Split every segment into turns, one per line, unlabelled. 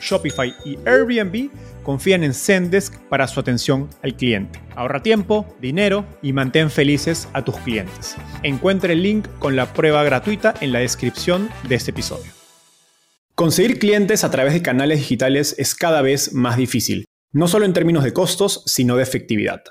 Shopify y Airbnb confían en Zendesk para su atención al cliente. Ahorra tiempo, dinero y mantén felices a tus clientes. Encuentre el link con la prueba gratuita en la descripción de este episodio. Conseguir clientes a través de canales digitales es cada vez más difícil, no solo en términos de costos, sino de efectividad.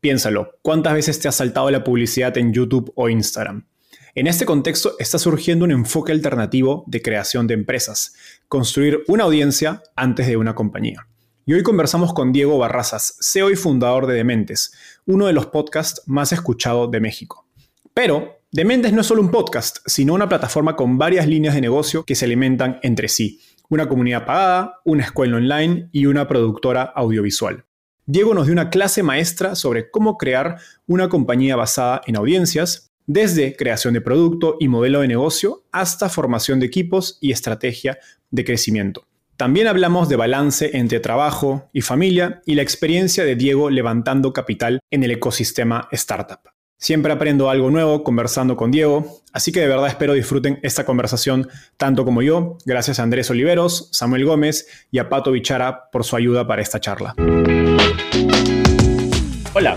Piénsalo, ¿cuántas veces te ha saltado la publicidad en YouTube o Instagram? En este contexto está surgiendo un enfoque alternativo de creación de empresas, construir una audiencia antes de una compañía. Y hoy conversamos con Diego Barrazas, CEO y fundador de Dementes, uno de los podcasts más escuchados de México. Pero Dementes no es solo un podcast, sino una plataforma con varias líneas de negocio que se alimentan entre sí. Una comunidad pagada, una escuela online y una productora audiovisual. Diego nos dio una clase maestra sobre cómo crear una compañía basada en audiencias, desde creación de producto y modelo de negocio hasta formación de equipos y estrategia de crecimiento. También hablamos de balance entre trabajo y familia y la experiencia de Diego levantando capital en el ecosistema startup. Siempre aprendo algo nuevo conversando con Diego, así que de verdad espero disfruten esta conversación tanto como yo. Gracias a Andrés Oliveros, Samuel Gómez y a Pato Bichara por su ayuda para esta charla. Hola,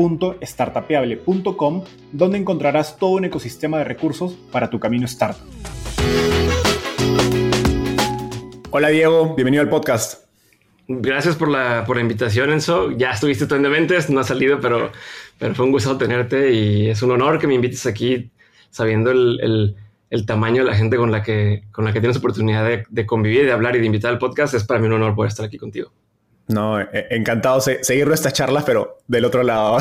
www.startapeable.com donde encontrarás todo un ecosistema de recursos para tu camino startup. Hola Diego, bienvenido al podcast.
Gracias por la, por la invitación, Enzo. Ya estuviste tú en Dementes, no has salido, pero, pero fue un gusto tenerte y es un honor que me invites aquí sabiendo el, el, tamaño de la gente con la que, con la que tienes oportunidad de, de, convivir, de hablar y de invitar al podcast. Es para mí un honor poder estar aquí contigo.
No, e, encantado de seguir nuestras charlas, pero del otro lado.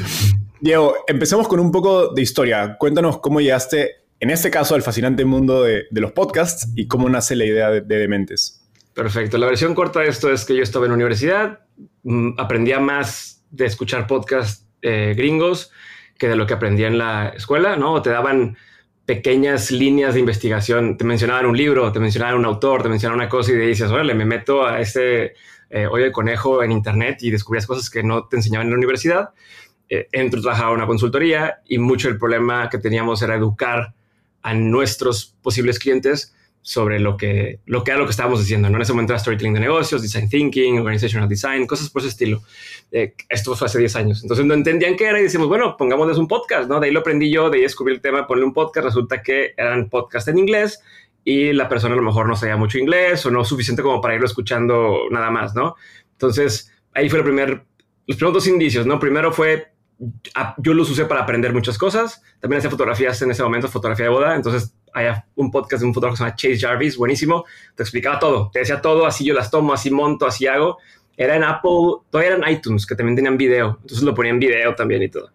Diego, empecemos con un poco de historia. Cuéntanos cómo llegaste en este caso, al fascinante mundo de, los podcasts y cómo nace la idea de, Dementes.
Perfecto. La versión corta de esto es que yo estaba en la universidad, mm, aprendía más de escuchar podcasts eh, gringos que de lo que aprendía en la escuela, ¿no? Te daban pequeñas líneas de investigación, te mencionaban un libro, te mencionaban un autor, te mencionaban una cosa y dices, órale, me meto a este eh, hoyo de conejo en internet y descubrías cosas que no te enseñaban en la universidad. Eh, entro a trabajar una consultoría y mucho el problema que teníamos era educar a nuestros posibles clientes sobre lo que, lo que era lo que estábamos diciendo. ¿no? En ese momento era storytelling de negocios, design thinking, organizational design, cosas por ese estilo. Eh, esto fue hace 10 años. Entonces no entendían qué era y decimos, bueno, pongámosles un podcast, ¿no? De ahí lo aprendí yo, de ahí descubrí el tema, ponerle un podcast. Resulta que eran podcast en inglés y la persona a lo mejor no sabía mucho inglés o no suficiente como para irlo escuchando nada más, ¿no? Entonces ahí fue el primer, los primeros dos indicios, ¿no? Primero fue yo los usé para aprender muchas cosas. También hacía fotografías en ese momento, fotografía de boda. Entonces, hay un podcast de un fotógrafo que se llama Chase Jarvis, buenísimo. Te explicaba todo, te decía todo, así yo las tomo, así monto, así hago. Era en Apple, todavía era en iTunes, que también tenían video. Entonces lo ponía en video también y todo.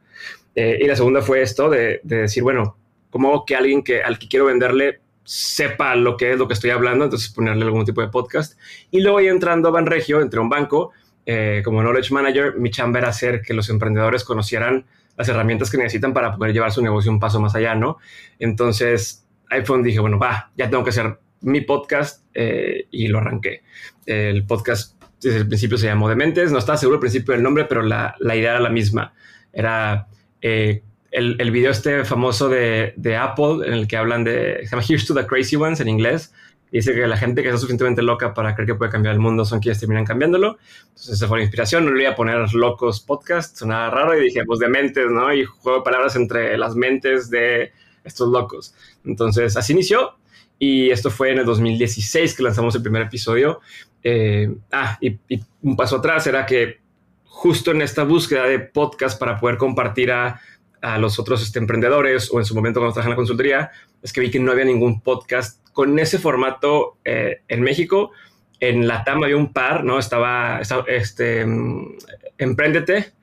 Eh, y la segunda fue esto de, decir, bueno, ¿cómo que alguien que, al que quiero venderle sepa lo que es lo que estoy hablando? Entonces ponerle algún tipo de podcast. Y luego ya entrando a Banregio, entré a un banco eh, como Knowledge Manager, mi chamba era hacer que los emprendedores conocieran las herramientas que necesitan para poder llevar su negocio un paso más allá, ¿no? Entonces, ahí fue donde dije, bueno, va, ya tengo que hacer mi podcast eh, y lo arranqué. El podcast desde el principio se llamó Dementes. No estaba seguro al principio del nombre, pero la, la idea era la misma. Era eh, el, el, video este famoso de, de, Apple en el que hablan de, se llama Here's to the Crazy Ones en inglés. Y dice que la gente que está suficientemente loca para creer que puede cambiar el mundo son quienes terminan cambiándolo. Entonces esa fue la inspiración. No le iba a poner locos podcast, sonaba raro y dije, pues Dementes, ¿no? Y juego de palabras entre las mentes de estos locos. Entonces así inició y esto fue en el 2016 que lanzamos el primer episodio. Eh, ah, y, y, un paso atrás era que justo en esta búsqueda de podcast para poder compartir a, a los otros este, emprendedores o en su momento cuando trabajaba en la consultoría, es que vi que no había ningún podcast con ese formato eh, en México. En la TAM había un par, ¿no? Estaba, estaba este, um, Emprendete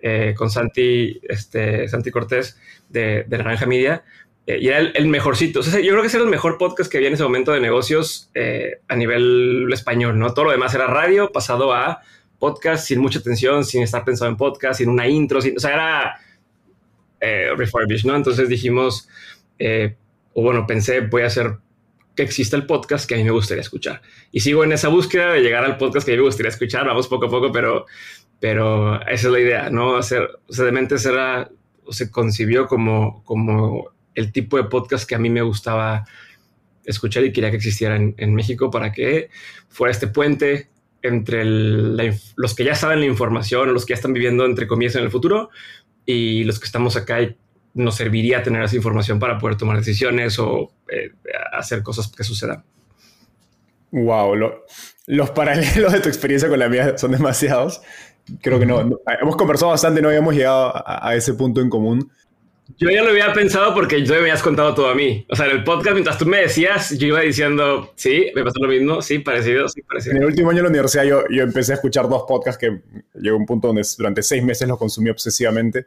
eh, con Santi, este, Santi Cortés de, de Naranja Media eh, y era el, el mejorcito. O sea, yo creo que ese era el mejor podcast que había en ese momento de negocios eh, a nivel español, ¿no? Todo lo demás era radio pasado a podcast sin mucha atención, sin estar pensado en podcast, sin una intro, sin, o sea, era eh, refurbished, ¿no? Entonces dijimos, eh, o bueno, pensé, voy a hacer que exista el podcast que a mí me gustaría escuchar. Y sigo en esa búsqueda de llegar al podcast que a mí me gustaría escuchar, vamos poco a poco, pero, pero esa es la idea, ¿no? Hacer, o sea, de mente será, se concibió como, como el tipo de podcast que a mí me gustaba escuchar y quería que existiera en, México para que fuera este puente entre los que ya saben la información, los que ya están viviendo entre comillas en el futuro y los que estamos acá nos serviría tener esa información para poder tomar decisiones o eh, hacer cosas que sucedan.
Wow, lo, los paralelos de tu experiencia con la mía son demasiados. Creo que no, no hemos conversado bastante, no habíamos llegado a, a ese punto en común.
Yo ya lo había pensado porque yo me habías contado todo a mí. O sea, en el podcast, mientras tú me decías, yo iba diciendo, sí, me pasó lo mismo, sí, parecido, sí, parecido.
En el último año de la universidad yo, yo empecé a escuchar dos podcasts que llegó a un punto donde durante seis meses los consumí obsesivamente,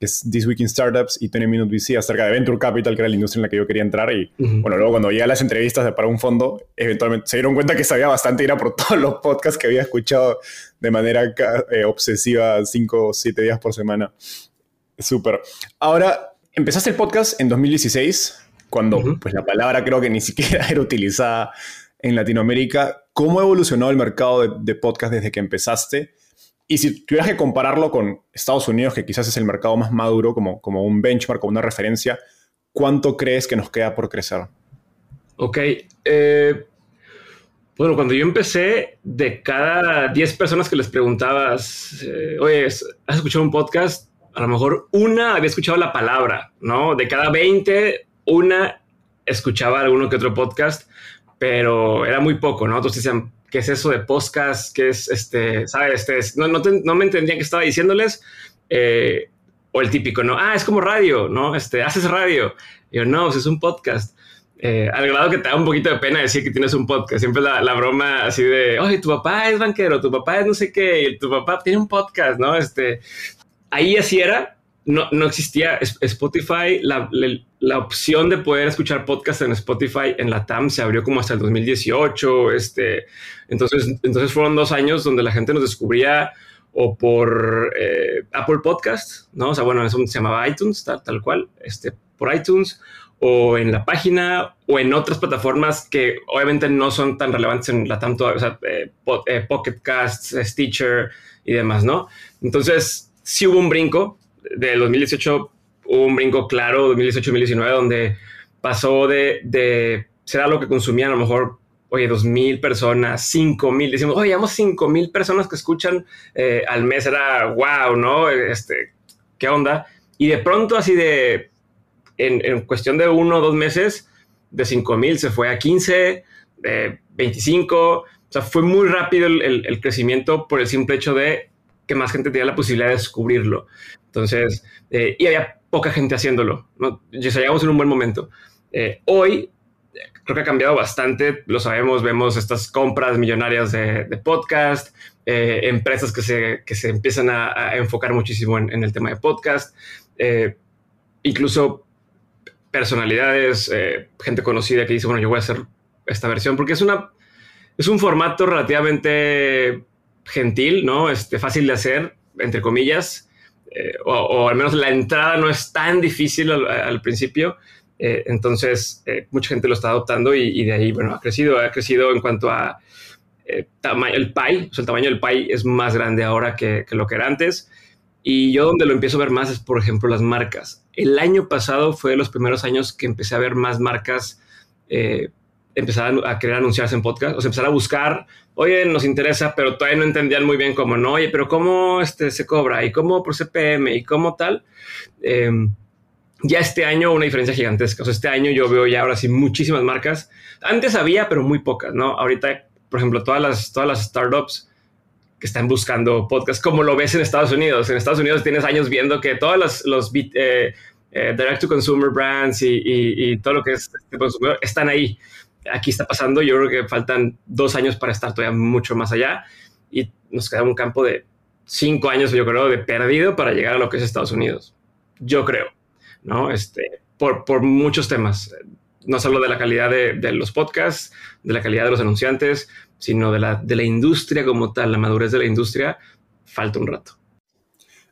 que es This Week in Startups y 20 Minute VC, acerca de Venture Capital, que era la industria en la que yo quería entrar. Y uh -huh. bueno, luego cuando llegué a las entrevistas de para un fondo, eventualmente se dieron cuenta que sabía bastante ir a por todos los podcasts que había escuchado de manera eh, obsesiva cinco o siete días por semana. Súper. Ahora, empezaste el podcast en 2016, cuando uh -huh. pues, la palabra creo que ni siquiera era utilizada en Latinoamérica. ¿Cómo ha evolucionado el mercado de, de, podcast desde que empezaste? Y si tuvieras que compararlo con Estados Unidos, que quizás es el mercado más maduro, como, como un benchmark, como una referencia, ¿cuánto crees que nos queda por crecer?
Ok. Eh, bueno, cuando yo empecé, de cada 10 personas que les preguntabas, eh, oye, ¿has escuchado un podcast? A lo mejor una había escuchado la palabra, ¿no? De cada 20, una escuchaba alguno que otro podcast, pero era muy poco, ¿no? Entonces decían, ¿qué es eso de podcast? ¿Qué es este? ¿Sabes? Este, no, no, te, no, me entendían que estaba diciéndoles. Eh, o el típico, ¿no? Ah, es como radio, ¿no? Este, haces radio. Y yo, no, es un podcast. Eh, al grado que te da un poquito de pena decir que tienes un podcast. Siempre la, la broma así de, oye, tu papá es banquero, tu papá es no sé qué, y tu papá tiene un podcast, ¿no? Este, ahí así era, no, no existía Spotify, la, la, opción de poder escuchar podcast en Spotify en la TAM se abrió como hasta el 2018, este, entonces, entonces fueron dos años donde la gente nos descubría o por eh, Apple Podcast, ¿no? O sea, bueno, eso se llamaba iTunes, tal, tal cual, este, por iTunes, o en la página, o en otras plataformas que obviamente no son tan relevantes en la TAM, o sea, eh, eh, Pocket Casts, Stitcher y demás, ¿no? Entonces, sí hubo un brinco. De 2018 hubo un brinco claro, 2018-2019, donde pasó de, de ser algo que consumían a lo mejor, oye, dos mil personas, cinco mil. Decimos, oye, llevamos cinco mil personas que escuchan eh, al mes. Era wow, ¿no? Este, ¿qué onda? Y de pronto, así de, en, en cuestión de uno o dos meses, de cinco mil se fue a 15, de 25. O sea, fue muy rápido el, el crecimiento por el simple hecho de que más gente tenía la posibilidad de descubrirlo. Entonces, eh, y había poca gente haciéndolo. ¿no? Llegamos en un buen momento. Eh, hoy creo que ha cambiado bastante, lo sabemos, vemos estas compras millonarias de, de podcast, eh, empresas que se, que se empiezan a, enfocar muchísimo en, el tema de podcast, eh, incluso personalidades, eh, gente conocida que dice, bueno, yo voy a hacer esta versión, porque es, una, es un formato relativamente gentil, ¿no? Este, fácil de hacer, entre comillas, eh, o, al menos la entrada no es tan difícil al, principio. Eh, entonces, eh, mucha gente lo está adoptando y, de ahí, bueno, ha crecido, ha crecido en cuanto a el pie, o sea, el tamaño del pie es más grande ahora que, lo que era antes. Y yo donde lo empiezo a ver más es, por ejemplo, las marcas. El año pasado fue de los primeros años que empecé a ver más marcas empezar a querer anunciarse en podcast, o sea, empezar a buscar, oye, nos interesa, pero todavía no entendían muy bien cómo, ¿no? Oye, pero ¿cómo este, se cobra? ¿Y cómo por CPM? ¿Y cómo tal? Em, ya este año una diferencia gigantesca. O sea, este año yo veo ya ahora sí muchísimas marcas. Antes había, pero muy pocas, ¿no? Ahorita, por ejemplo, todas las, todas las startups que están buscando podcast, como lo ves en Estados Unidos. En Estados Unidos tienes años viendo que todas los, los eh, eh, direct to consumer brands y, y, todo lo que es este consumidor están ahí aquí está pasando. Yo creo que faltan dos años para estar todavía mucho más allá y nos queda un campo de cinco años, yo creo, de perdido para llegar a lo que es Estados Unidos. Yo creo, ¿no? Este, por, por muchos temas. No solo de la calidad de, los podcasts, de la calidad de los anunciantes, sino de la, de la industria como tal, la madurez de la industria, falta un rato.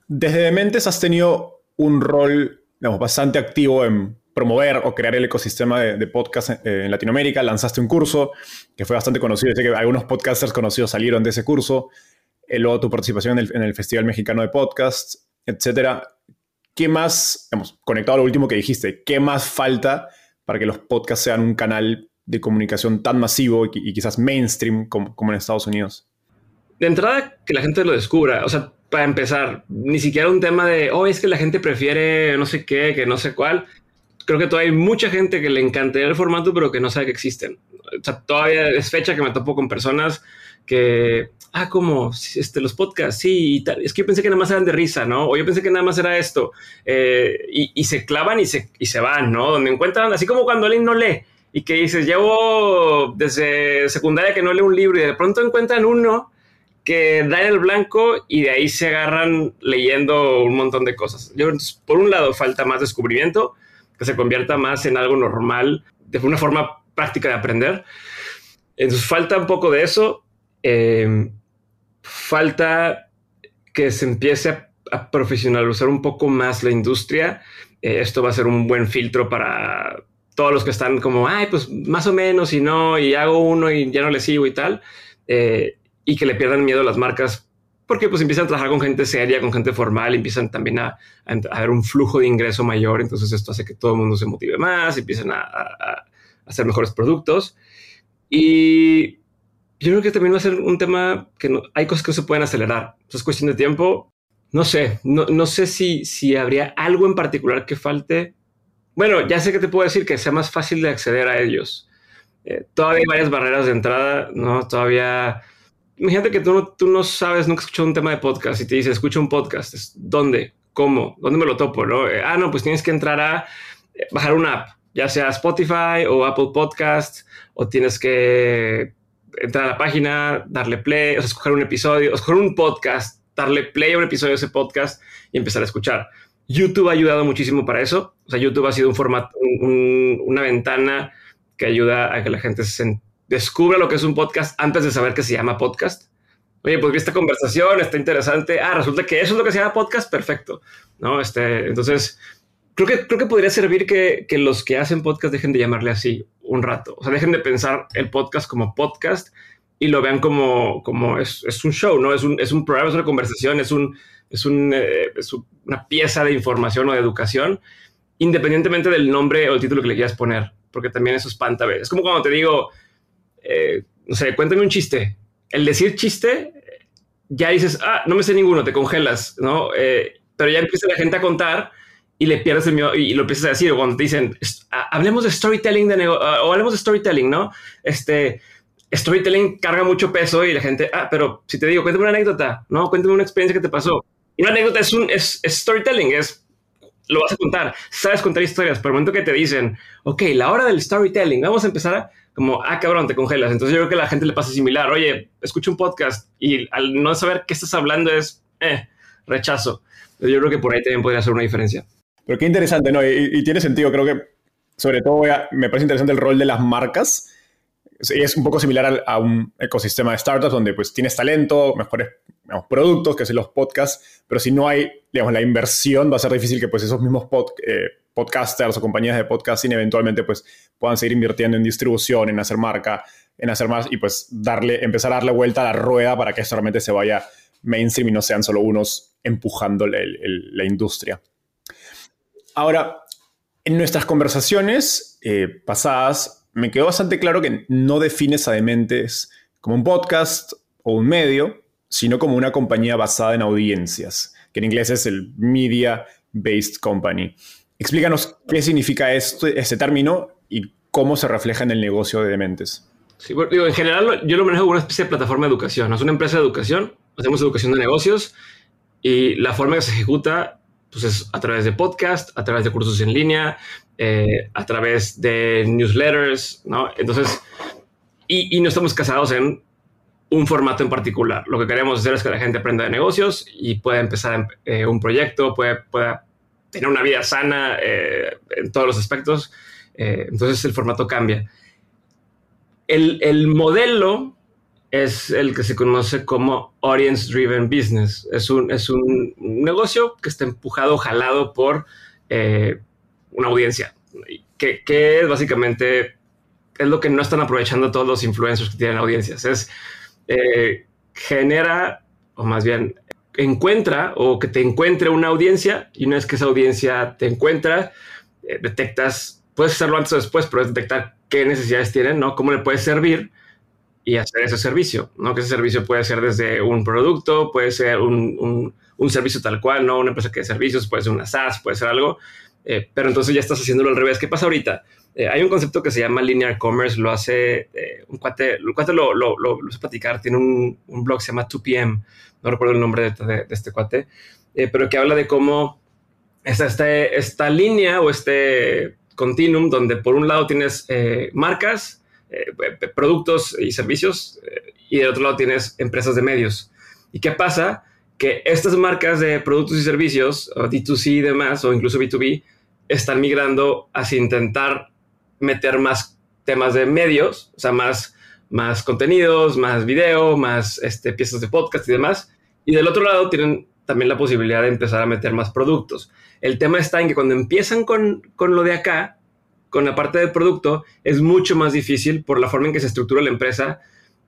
Desde Dementes has tenido un rol digamos, bastante activo en promover o crear el ecosistema de, podcast en, Latinoamérica. Lanzaste un curso que fue bastante conocido. Sé que algunos podcasters conocidos salieron de ese curso. Eh, luego tu participación en el, Festival Mexicano de Podcasts, etc. ¿Qué más, digamos, conectado a lo último que dijiste, qué más falta para que los podcasts sean un canal de comunicación tan masivo y, quizás mainstream como, como en Estados Unidos?
De entrada, que la gente lo descubra. O sea, para empezar, ni siquiera un tema de, oh, es que la gente prefiere no sé qué, que no sé cuál creo que todavía hay mucha gente que le encantaría el formato, pero que no sabe que existen. O sea, todavía es fecha que me topo con personas que, ah, como este, los podcasts, sí, y tal. Es que yo pensé que nada más eran de risa, ¿no? O yo pensé que nada más era esto. Eh, y, se clavan y se, y se van, ¿no? Donde encuentran, así como cuando alguien no lee y que dices, llevo desde secundaria que no leo un libro y de pronto encuentran uno que da en el blanco y de ahí se agarran leyendo un montón de cosas. Yo, por un lado, falta más descubrimiento que se convierta más en algo normal, de una forma práctica de aprender. Entonces falta un poco de eso. Eh, falta que se empiece a, profesionalizar un poco más la industria. Eh, esto va a ser un buen filtro para todos los que están como, ay, pues más o menos y no, y hago uno y ya no le sigo y tal. Eh, y que le pierdan miedo las marcas porque pues empiezan a trabajar con gente seria, con gente formal, empiezan también a, a, ver un flujo de ingreso mayor, entonces esto hace que todo el mundo se motive más, empiezan a, a, hacer mejores productos. Y yo creo que también va a ser un tema que no, hay cosas que no se pueden acelerar, es cuestión de tiempo. No sé, no, no sé si, si habría algo en particular que falte. Bueno, ya sé que te puedo decir que sea más fácil de acceder a ellos. Eh, todavía hay varias barreras de entrada, ¿no? Todavía imagínate que tú no, tú no sabes, nunca has escuchado un tema de podcast y te dice, escucha un podcast. ¿Dónde? ¿Cómo? ¿Dónde me lo topo? ¿no? Eh, ah, no, pues tienes que entrar a eh, bajar una app, ya sea Spotify o Apple Podcast, o tienes que entrar a la página, darle play, o sea, escoger un episodio, o escoger un podcast, darle play a un episodio de ese podcast y empezar a escuchar. YouTube ha ayudado muchísimo para eso. O sea, YouTube ha sido un formato, una ventana que ayuda a que la gente se, descubra lo que es un podcast antes de saber que se llama podcast. Oye, pues vi esta conversación, está interesante. Ah, resulta que eso es lo que se llama podcast, perfecto. ¿No? Este, entonces, creo que, creo que podría servir que, que los que hacen podcast dejen de llamarle así un rato. O sea, dejen de pensar el podcast como podcast y lo vean como, como es, es un show, ¿no? Es un, es un programa, es una conversación, es, un, es, un, eh, es una pieza de información o de educación, independientemente del nombre o el título que le quieras poner, porque también eso espanta a veces. Es como cuando te digo, eh, no sé, cuéntame un chiste. El decir chiste, ya dices, ah, no me sé ninguno, te congelas, ¿no? Eh, pero ya empieza la gente a contar y le pierdes el miedo y lo empiezas a decir. O cuando te dicen, hablemos de storytelling de o hablemos de storytelling, ¿no? Este storytelling carga mucho peso y la gente, ah, pero si te digo, cuéntame una anécdota, ¿no? Cuéntame una experiencia que te pasó. Una anécdota es un es, storytelling, es lo vas a contar, sabes contar historias, pero el momento que te dicen, ok, la hora del storytelling, vamos a empezar a como, ah, cabrón, te congelas. Entonces yo creo que a la gente le pasa similar. Oye, escucha un podcast y al no saber qué estás hablando es, eh, rechazo. Yo creo que por ahí también podría ser una diferencia.
Pero qué interesante, ¿no? Y, tiene sentido, creo que sobre todo me parece interesante el rol de las marcas. Es un poco similar a, un ecosistema de startups donde pues tienes talento, mejores productos, que son los podcasts, pero si no hay, digamos, la inversión, va a ser difícil que pues esos mismos eh, podcasters o compañías de podcasting eventualmente pues puedan seguir invirtiendo en distribución, en hacer marca, en hacer más y pues darle, empezar a darle vuelta a la rueda para que esto realmente se vaya mainstream y no sean solo unos empujando la industria. Ahora, en nuestras conversaciones eh, pasadas, me quedó bastante claro que no defines a Dementes como un podcast o un medio, sino como una compañía basada en audiencias, que en inglés es el Media Based Company. Explícanos qué significa este, término y cómo se refleja en el negocio de Dementes.
Sí, digo, en general yo lo manejo como una especie de plataforma de educación. Es una empresa de educación, hacemos educación de negocios y la forma que se ejecuta pues, es a través de podcast, a través de cursos en línea, eh, a través de newsletters, ¿no? Entonces, y, no estamos casados en un formato en particular. Lo que queremos hacer es que la gente aprenda de negocios y pueda empezar eh, un proyecto, pueda, pueda tener una vida sana eh, en todos los aspectos. entonces el formato cambia. El, el modelo es el que se conoce como Audience Driven Business. Es un, es un negocio que está empujado, jalado por eh, una audiencia, que, que, es básicamente es lo que no están aprovechando todos los influencers que tienen audiencias. Es eh, genera, o más bien encuentra o que te encuentre una audiencia y una vez que esa audiencia te encuentra, eh, detectas, puedes hacerlo antes o después, pero es detectar qué necesidades tienen, ¿no? Cómo le puedes servir y hacer ese servicio, ¿no? Que ese servicio puede ser desde un producto, puede ser un, un, servicio tal cual, ¿no? Una empresa que de servicios, puede ser una SaaS, puede ser algo, eh, pero entonces ya estás haciéndolo al revés. ¿Qué pasa ahorita? Eh, hay un concepto que se llama linear commerce, lo hace eh, un cuate, un cuate lo, lo, lo, lo, platicar, tiene un, un, blog que se llama 2PM, no recuerdo el nombre de, de, este cuate, pero que habla de cómo está este, esta línea o este continuum donde por un lado tienes marcas, eh, productos y servicios eh, y del otro lado tienes empresas de medios. ¿Y qué pasa? Que estas marcas de productos y servicios, o D2C y demás, o incluso B2B, están migrando hacia intentar meter más temas de medios, o sea, más, más contenidos, más video, más este, piezas de podcast y demás. Y del otro lado tienen también la posibilidad de empezar a meter más productos. El tema está en que cuando empiezan con, con lo de acá, con la parte del producto es mucho más difícil por la forma en que se estructura la empresa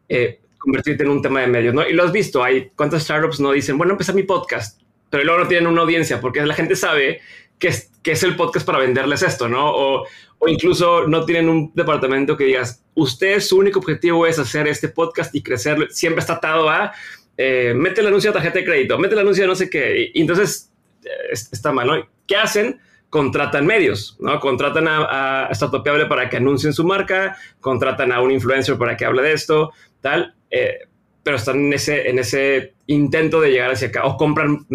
eh, convertirte en un tema de medios, ¿no? Y lo has visto, hay cuántas startups no dicen, bueno, empezar mi podcast, pero luego no tienen una audiencia porque la gente sabe que es, que es el podcast para venderles esto, ¿no? O, o incluso no tienen un departamento que digas, usted su único objetivo es hacer este podcast y crecer, siempre está atado a, eh, mete el anuncio de tarjeta de crédito, mete el anuncio de no sé qué, y, entonces eh, está mal, ¿no? ¿Qué hacen? Contratan medios, ¿no? Contratan a, a Startupiable para que anuncien su marca, contratan a un influencer para que hable de esto, tal, eh, pero están en ese, en ese intento de llegar hacia acá, o compran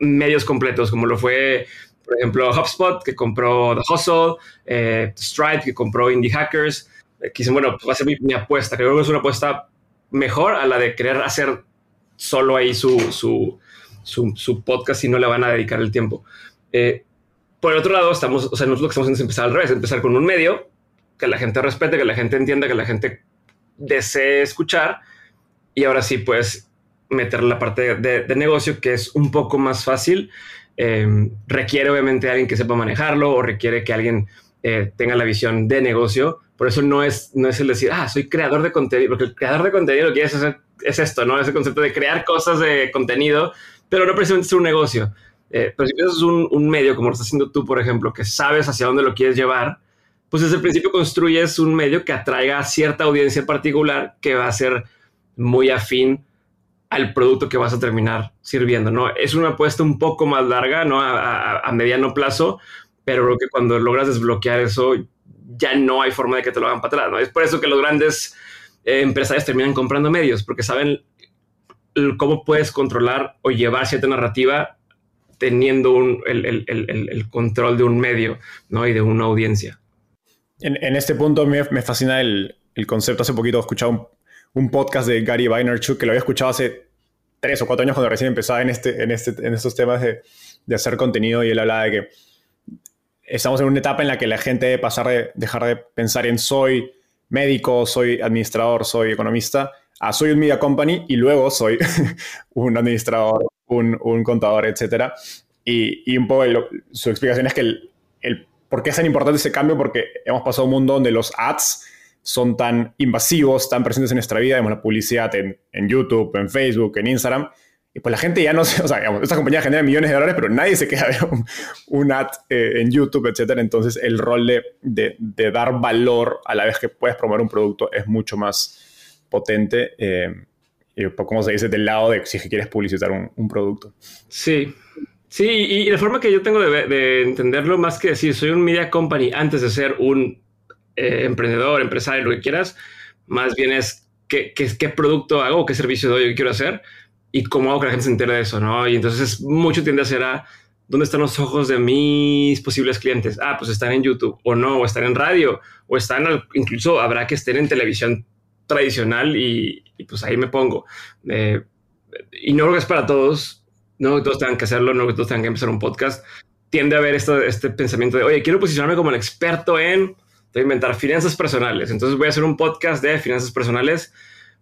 medios completos, como lo fue, por ejemplo, HubSpot, que compró The Hustle, eh, Stripe, que compró Indie Hackers, eh, bueno, pues va a ser mi, apuesta, creo que es una apuesta mejor a la de querer hacer solo ahí su, su, su, podcast y no le van a dedicar el tiempo. Eh, por el otro lado, estamos, o sea, nosotros lo que estamos haciendo es empezar al revés, empezar con un medio que la gente respete, que la gente entienda, que la gente desee escuchar. Y ahora sí, puedes meter la parte de, negocio que es un poco más fácil. Em, requiere obviamente alguien que sepa manejarlo o requiere que alguien eh, tenga la visión de negocio. Por eso no es, no es el decir, ah, soy creador de contenido, porque el creador de contenido lo que quieres hacer es esto, ¿no? Ese concepto de crear cosas de contenido, pero no precisamente es un negocio. Eh, pero si es un, medio como lo estás haciendo tú, por ejemplo, que sabes hacia dónde lo quieres llevar, pues desde el principio construyes un medio que atraiga a cierta audiencia particular que va a ser muy afín al producto que vas a terminar sirviendo, ¿no? Es una apuesta un poco más larga, ¿no? A, a, mediano plazo, pero creo que cuando logras desbloquear eso, ya no hay forma de que te lo hagan para atrás, ¿no? Es por eso que los grandes eh, empresarios terminan comprando medios, porque saben cómo puedes controlar o llevar cierta narrativa teniendo el, control de un medio y de una audiencia.
En, este punto me, fascina el, concepto. Hace poquito he escuchado un, podcast de Gary Vaynerchuk que lo había escuchado hace tres o cuatro años cuando recién empezaba en, este, este, en estos temas de, de hacer contenido y él hablaba de que estamos en una etapa en la que la gente debe pasar de dejar de pensar en soy médico, soy administrador, soy economista, a soy un media company y luego soy un administrador un, contador, etcétera. Y, un poco su explicación es que el, el, por qué es tan importante ese cambio, porque hemos pasado un mundo donde los ads son tan invasivos, tan presentes en nuestra vida, vemos la publicidad en, en YouTube, en Facebook, en Instagram, y pues la gente ya no se, o sea, digamos, esta compañía genera millones de dólares, pero nadie se queda ver un, ad eh, en YouTube, etcétera. Entonces, el rol de, de, de, dar valor a la vez que puedes promover un producto es mucho más potente. Eh, y pues, como se dice, del lado de si quieres publicitar un, un producto.
Sí, sí, y, la forma que yo tengo de, de, entenderlo, más que decir, soy un media company antes de ser un eh, emprendedor, empresario, lo que quieras, más bien es qué, qué, qué producto hago, qué servicio doy, qué quiero hacer y cómo hago que la gente se entere de eso, ¿no? Y entonces mucho tiende a ser a dónde están los ojos de mis posibles clientes. Ah, pues están en YouTube o no, o están en radio o están, incluso habrá que estén en televisión tradicional y, pues ahí me pongo. Eh, y no creo que es para todos, no que todos tengan que hacerlo, no que todos tengan que empezar un podcast. Tiende a haber este pensamiento de, oye, quiero posicionarme como el experto en, de inventar finanzas personales. Entonces voy a hacer un podcast de finanzas personales.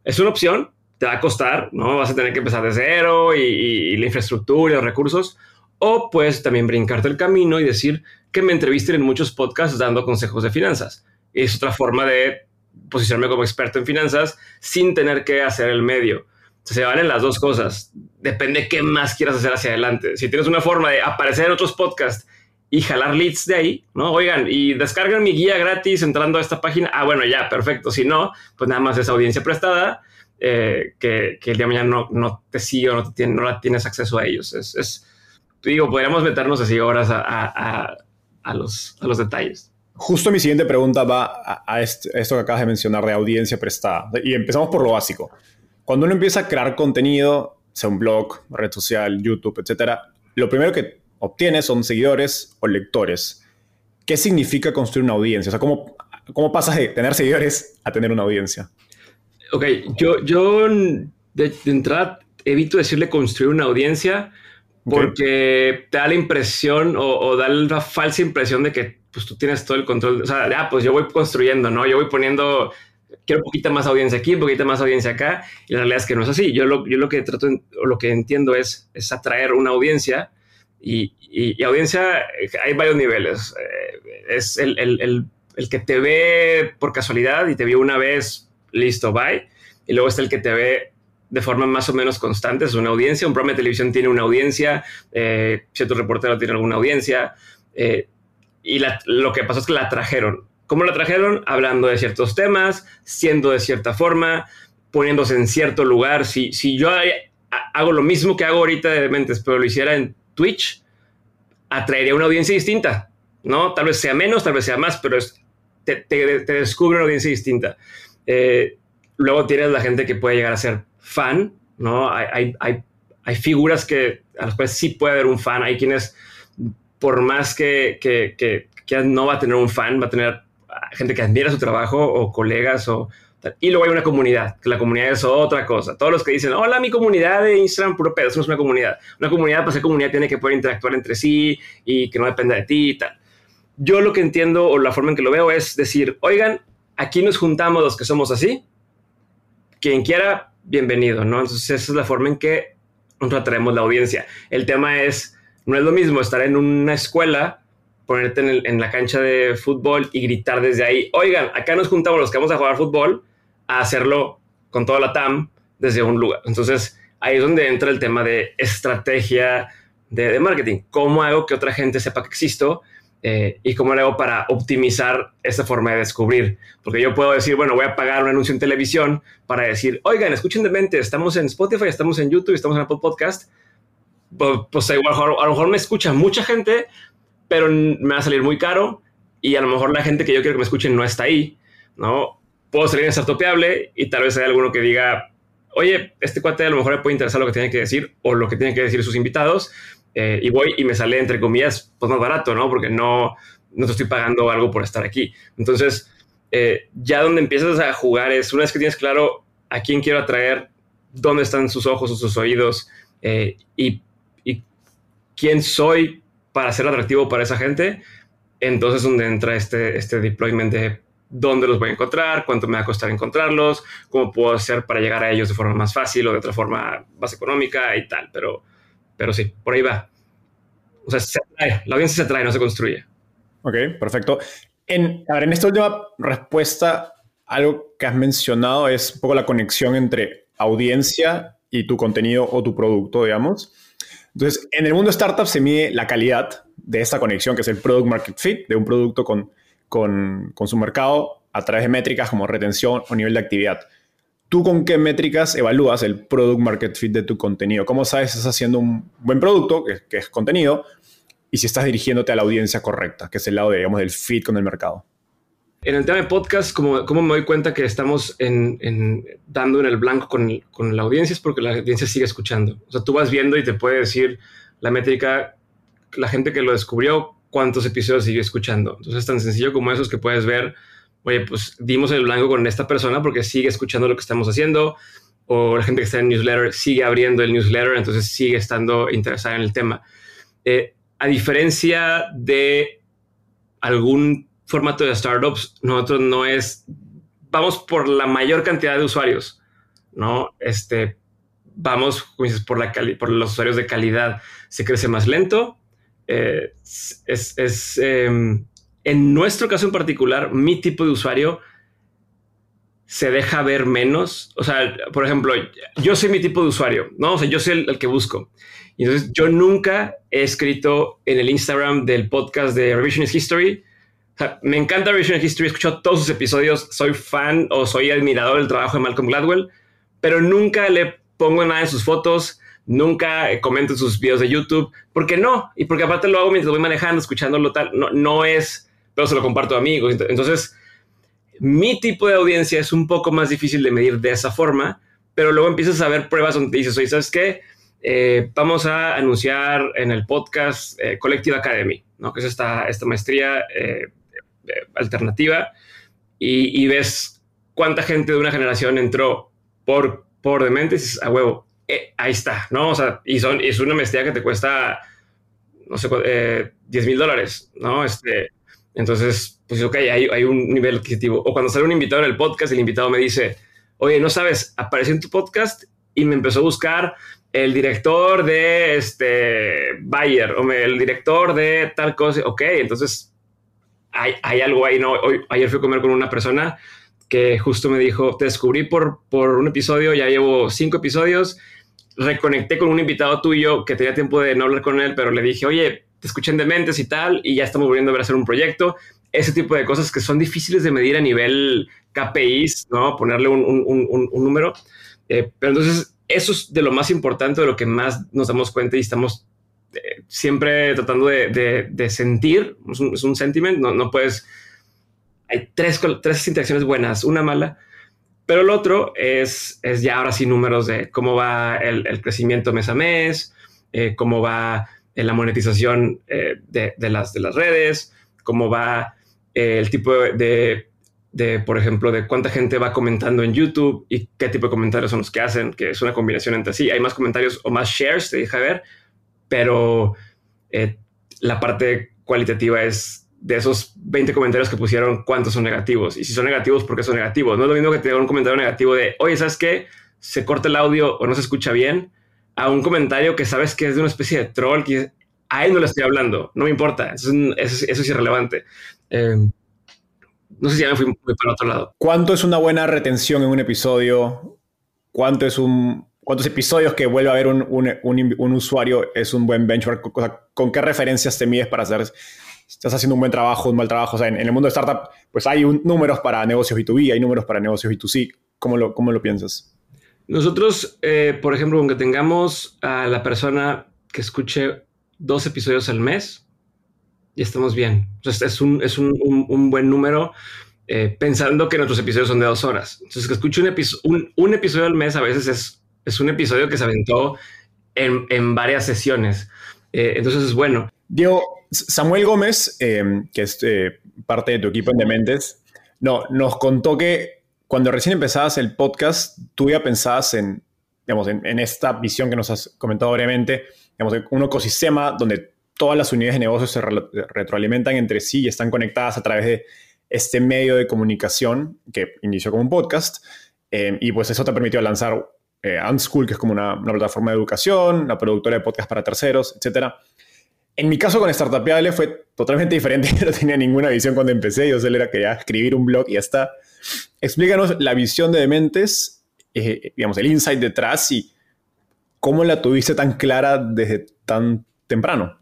Es una opción, te va a costar, ¿no? Vas a tener que empezar de cero y, y, la infraestructura y los recursos. O puedes también brincarte el camino y decir que me entrevisten en muchos podcasts dando consejos de finanzas. Es otra forma de posicionarme como experto en finanzas sin tener que hacer el medio. se valen las dos cosas. Depende qué más quieras hacer hacia adelante. Si tienes una forma de aparecer en otros podcasts y jalar leads de ahí, ¿no? Oigan, y descargan mi guía gratis entrando a esta página. Ah, bueno, ya, perfecto. Si no, pues nada más es audiencia prestada eh, que, que, el día de mañana no, no te sigue o no, te no la tienes acceso a ellos. Es, es digo, podríamos meternos así horas a, a, a, los, a los detalles.
Justo mi siguiente pregunta va a, a esto, que acabas de mencionar de audiencia prestada. Y empezamos por lo básico. Cuando uno empieza a crear contenido, sea un blog, red social, YouTube, etcétera, lo primero que obtienes son seguidores o lectores. ¿Qué significa construir una audiencia? O sea, ¿cómo, cómo pasas de tener seguidores a tener una audiencia?
Ok, yo, yo de, de entrada evito decirle construir una audiencia porque okay. te da la impresión o, o, da la falsa impresión de que pues tú tienes todo el control. O sea, ah, pues yo voy construyendo, ¿no? Yo voy poniendo, quiero un poquito más audiencia aquí, un poquito más audiencia acá. Y la realidad es que no es así. Yo lo, yo lo que trato o lo que entiendo es, es atraer una audiencia y, y, y audiencia, hay varios niveles. Eh, es el, el, el, el que te ve por casualidad y te vio una vez, listo, bye. Y luego está el que te ve de forma más o menos constante, es una audiencia, un programa de televisión tiene una audiencia, eh, cierto reportero tiene alguna audiencia, eh, y lo que pasó es que la trajeron. ¿Cómo la trajeron? Hablando de ciertos temas, siendo de cierta forma, poniéndose en cierto lugar. Si, si yo hago lo mismo que hago ahorita de Mentes, pero lo hiciera en Twitch, atraería una audiencia distinta, ¿no? Tal vez sea menos, tal vez sea más, pero es, te, descubre una audiencia distinta. Eh, luego tienes la gente que puede llegar a ser fan, ¿no? Hay, hay, hay, figuras que, a las cuales sí puede haber un fan, hay quienes, por más que, que, que, no va a tener un fan, va a tener gente que admira su trabajo o colegas o... Y luego hay una comunidad, que la comunidad es otra cosa. Todos los que dicen, hola, mi comunidad de Instagram, puro pedo, es una comunidad. Una comunidad, para ser comunidad, tiene que poder interactuar entre sí y que no dependa de ti y tal. Yo lo que entiendo o la forma en que lo veo es decir, oigan, aquí nos juntamos los que somos así. Quien quiera, bienvenido, ¿no? Entonces esa es la forma en que nosotros atraemos la audiencia. El tema es, no es lo mismo estar en una escuela, ponerte en, la cancha de fútbol y gritar desde ahí, oigan, acá nos juntamos los que vamos a jugar fútbol, a hacerlo con toda la TAM desde un lugar. Entonces ahí es donde entra el tema de estrategia de, marketing. ¿Cómo hago que otra gente sepa que existo? Eh, y cómo le hago para optimizar esa forma de descubrir. Porque yo puedo decir, bueno, voy a pagar un anuncio en televisión para decir, oigan, escuchen de mente, estamos en Spotify, estamos en YouTube, estamos en Apple Podcast. Pues, pues igual, a lo mejor me escucha mucha gente, pero me va a salir muy caro y a lo mejor la gente que yo quiero que me escuchen no está ahí, ¿no? Puedo salir en Startupiable y tal vez hay alguno que diga, oye, este cuate a lo mejor le puede interesar lo que tiene que decir o lo que tienen que decir sus invitados, eh, y voy y me sale, entre comillas, pues más barato, ¿no? Porque no, no te estoy pagando algo por estar aquí. Entonces, eh, ya donde empiezas a jugar es, una vez que tienes claro a quién quiero atraer, dónde están sus ojos o sus oídos eh, y, quién soy para ser atractivo para esa gente, entonces donde entra este, este deployment de dónde los voy a encontrar, cuánto me va a costar encontrarlos, cómo puedo hacer para llegar a ellos de forma más fácil o de otra forma más económica y tal, pero pero sí, por ahí va. O sea, se atrae, la audiencia se atrae, no se construye.
Ok, perfecto. En, a ver, en esta última respuesta, algo que has mencionado es un poco la conexión entre audiencia y tu contenido o tu producto, digamos. Entonces, en el mundo startup se mide la calidad de esta conexión, que es el product market fit de un producto con, con, con su mercado a través de métricas como retención o nivel de actividad. ¿Tú con qué métricas evalúas el product market fit de tu contenido? ¿Cómo sabes si estás haciendo un buen producto, que, que es contenido, y si estás dirigiéndote a la audiencia correcta, que es el lado, digamos, del fit con el mercado?
En el tema de podcast, como, como me doy cuenta que estamos en, dando en el blanco con, con, la audiencia, es porque la audiencia sigue escuchando. O sea, tú vas viendo y te puede decir la métrica, la gente que lo descubrió, cuántos episodios sigue escuchando. Entonces es tan sencillo como eso es que puedes ver, oye, pues dimos el blanco con esta persona porque sigue escuchando lo que estamos haciendo, o la gente que está en newsletter sigue abriendo el newsletter, entonces sigue estando interesada en el tema. Eh, a diferencia de algún formato de startups, nosotros no es, vamos por la mayor cantidad de usuarios, ¿no? Este, vamos, por, la por los usuarios de calidad, se crece más lento. Eh, es, es em, en nuestro caso en particular, mi tipo de usuario se deja ver menos. O sea, por ejemplo, yo soy mi tipo de usuario, ¿no? O sea, yo soy el, que busco. Entonces yo nunca he escrito en el Instagram del podcast de Revisionist History, me encanta Vision History, he escuchado todos sus episodios, soy fan o soy admirador del trabajo de Malcolm Gladwell, pero nunca le pongo nada en sus fotos, nunca comento en sus videos de YouTube, porque no, y porque aparte lo hago mientras voy manejando, escuchándolo tal, no, no es, pero se lo comparto a amigos. Entonces, mi tipo de audiencia es un poco más difícil de medir de esa forma, pero luego empiezas a ver pruebas donde dices, oye, ¿sabes qué? Eh, vamos a anunciar en el podcast eh, Collective Academy, ¿no? que es esta, esta maestría eh, alternativa y, ves cuánta gente de una generación entró por, por demente y dices, a huevo, eh, ahí está, ¿no? O sea, y son, es una maestría que te cuesta, no sé, eh, 10 mil dólares, ¿no? Este, entonces, pues ok, hay, hay un nivel adquisitivo. O cuando sale un invitado en el podcast, el invitado me dice, oye, no sabes, apareció en tu podcast y me empezó a buscar el director de este Bayer o el director de tal cosa. Ok, entonces hay, algo ahí, ¿no? Hoy, ayer fui a comer con una persona que justo me dijo, te descubrí por, por un episodio, ya llevo cinco episodios, reconecté con un invitado tuyo que tenía tiempo de no hablar con él, pero le dije, oye, te escuché en Dementes y tal, y ya estamos volviendo a ver hacer un proyecto. Ese tipo de cosas que son difíciles de medir a nivel KPIs, ¿no? Ponerle un, un, un, número. Eh, pero entonces, eso es de lo más importante, de lo que más nos damos cuenta y estamos siempre tratando de, sentir, es un, sentiment, no, no, puedes, hay tres, tres interacciones buenas, una mala, pero el otro es, es ya ahora sí números de cómo va el, crecimiento mes a mes, eh, cómo va la monetización eh, de, las, de las redes, cómo va eh, el tipo de, de, por ejemplo, de cuánta gente va comentando en YouTube y qué tipo de comentarios son los que hacen, que es una combinación entre sí. Hay más comentarios o más shares, te dije a ver, pero eh, la parte cualitativa es de esos 20 comentarios que pusieron, cuántos son negativos. Y si son negativos, ¿por qué son negativos? No es lo mismo que te un comentario negativo de, oye, ¿sabes qué? Se corta el audio o no se escucha bien, a un comentario que sabes que es de una especie de troll, que a él no le estoy hablando, no me importa, eso es, irrelevante. Em, no sé si ya me fui muy para otro lado.
¿Cuánto es una buena retención en un episodio? ¿Cuánto es un cuántos episodios que vuelve a ver un, un, usuario es un buen benchmark? ¿Con qué referencias te mides para si estás haciendo un buen trabajo, un mal trabajo? O sea, en, el mundo de startup, pues hay números para negocios B2B, hay números para negocios B2C. ¿Cómo lo, cómo lo piensas?
Nosotros, eh, por ejemplo, aunque tengamos a la persona que escuche dos episodios al mes, ya estamos bien. es un, es un, un buen número. Eh, pensando que nuestros episodios son de dos horas. Entonces, que escuche un, un, episodio al mes a veces es es un episodio que se aventó en, varias sesiones. Eh, entonces es bueno.
Diego, Samuel Gómez, em, que es eh, parte de tu equipo en Dementes, no, nos contó que cuando recién empezabas el podcast, tú ya pensabas en, digamos, en, esta visión que nos has comentado brevemente, digamos, un ecosistema donde todas las unidades de negocio se retroalimentan entre sí y están conectadas a través de este medio de comunicación que inició como un podcast. Y pues eso te permitió lanzar eh, Unschool, que es como una, plataforma de educación, la productora de podcast para terceros, etc. En mi caso con Startupiable fue totalmente diferente. No tenía ninguna visión cuando empecé. Yo solo era que ya escribir un blog y ya está. Explícanos la visión de Dementes, eh, digamos, el insight detrás y cómo la tuviste tan clara desde tan temprano.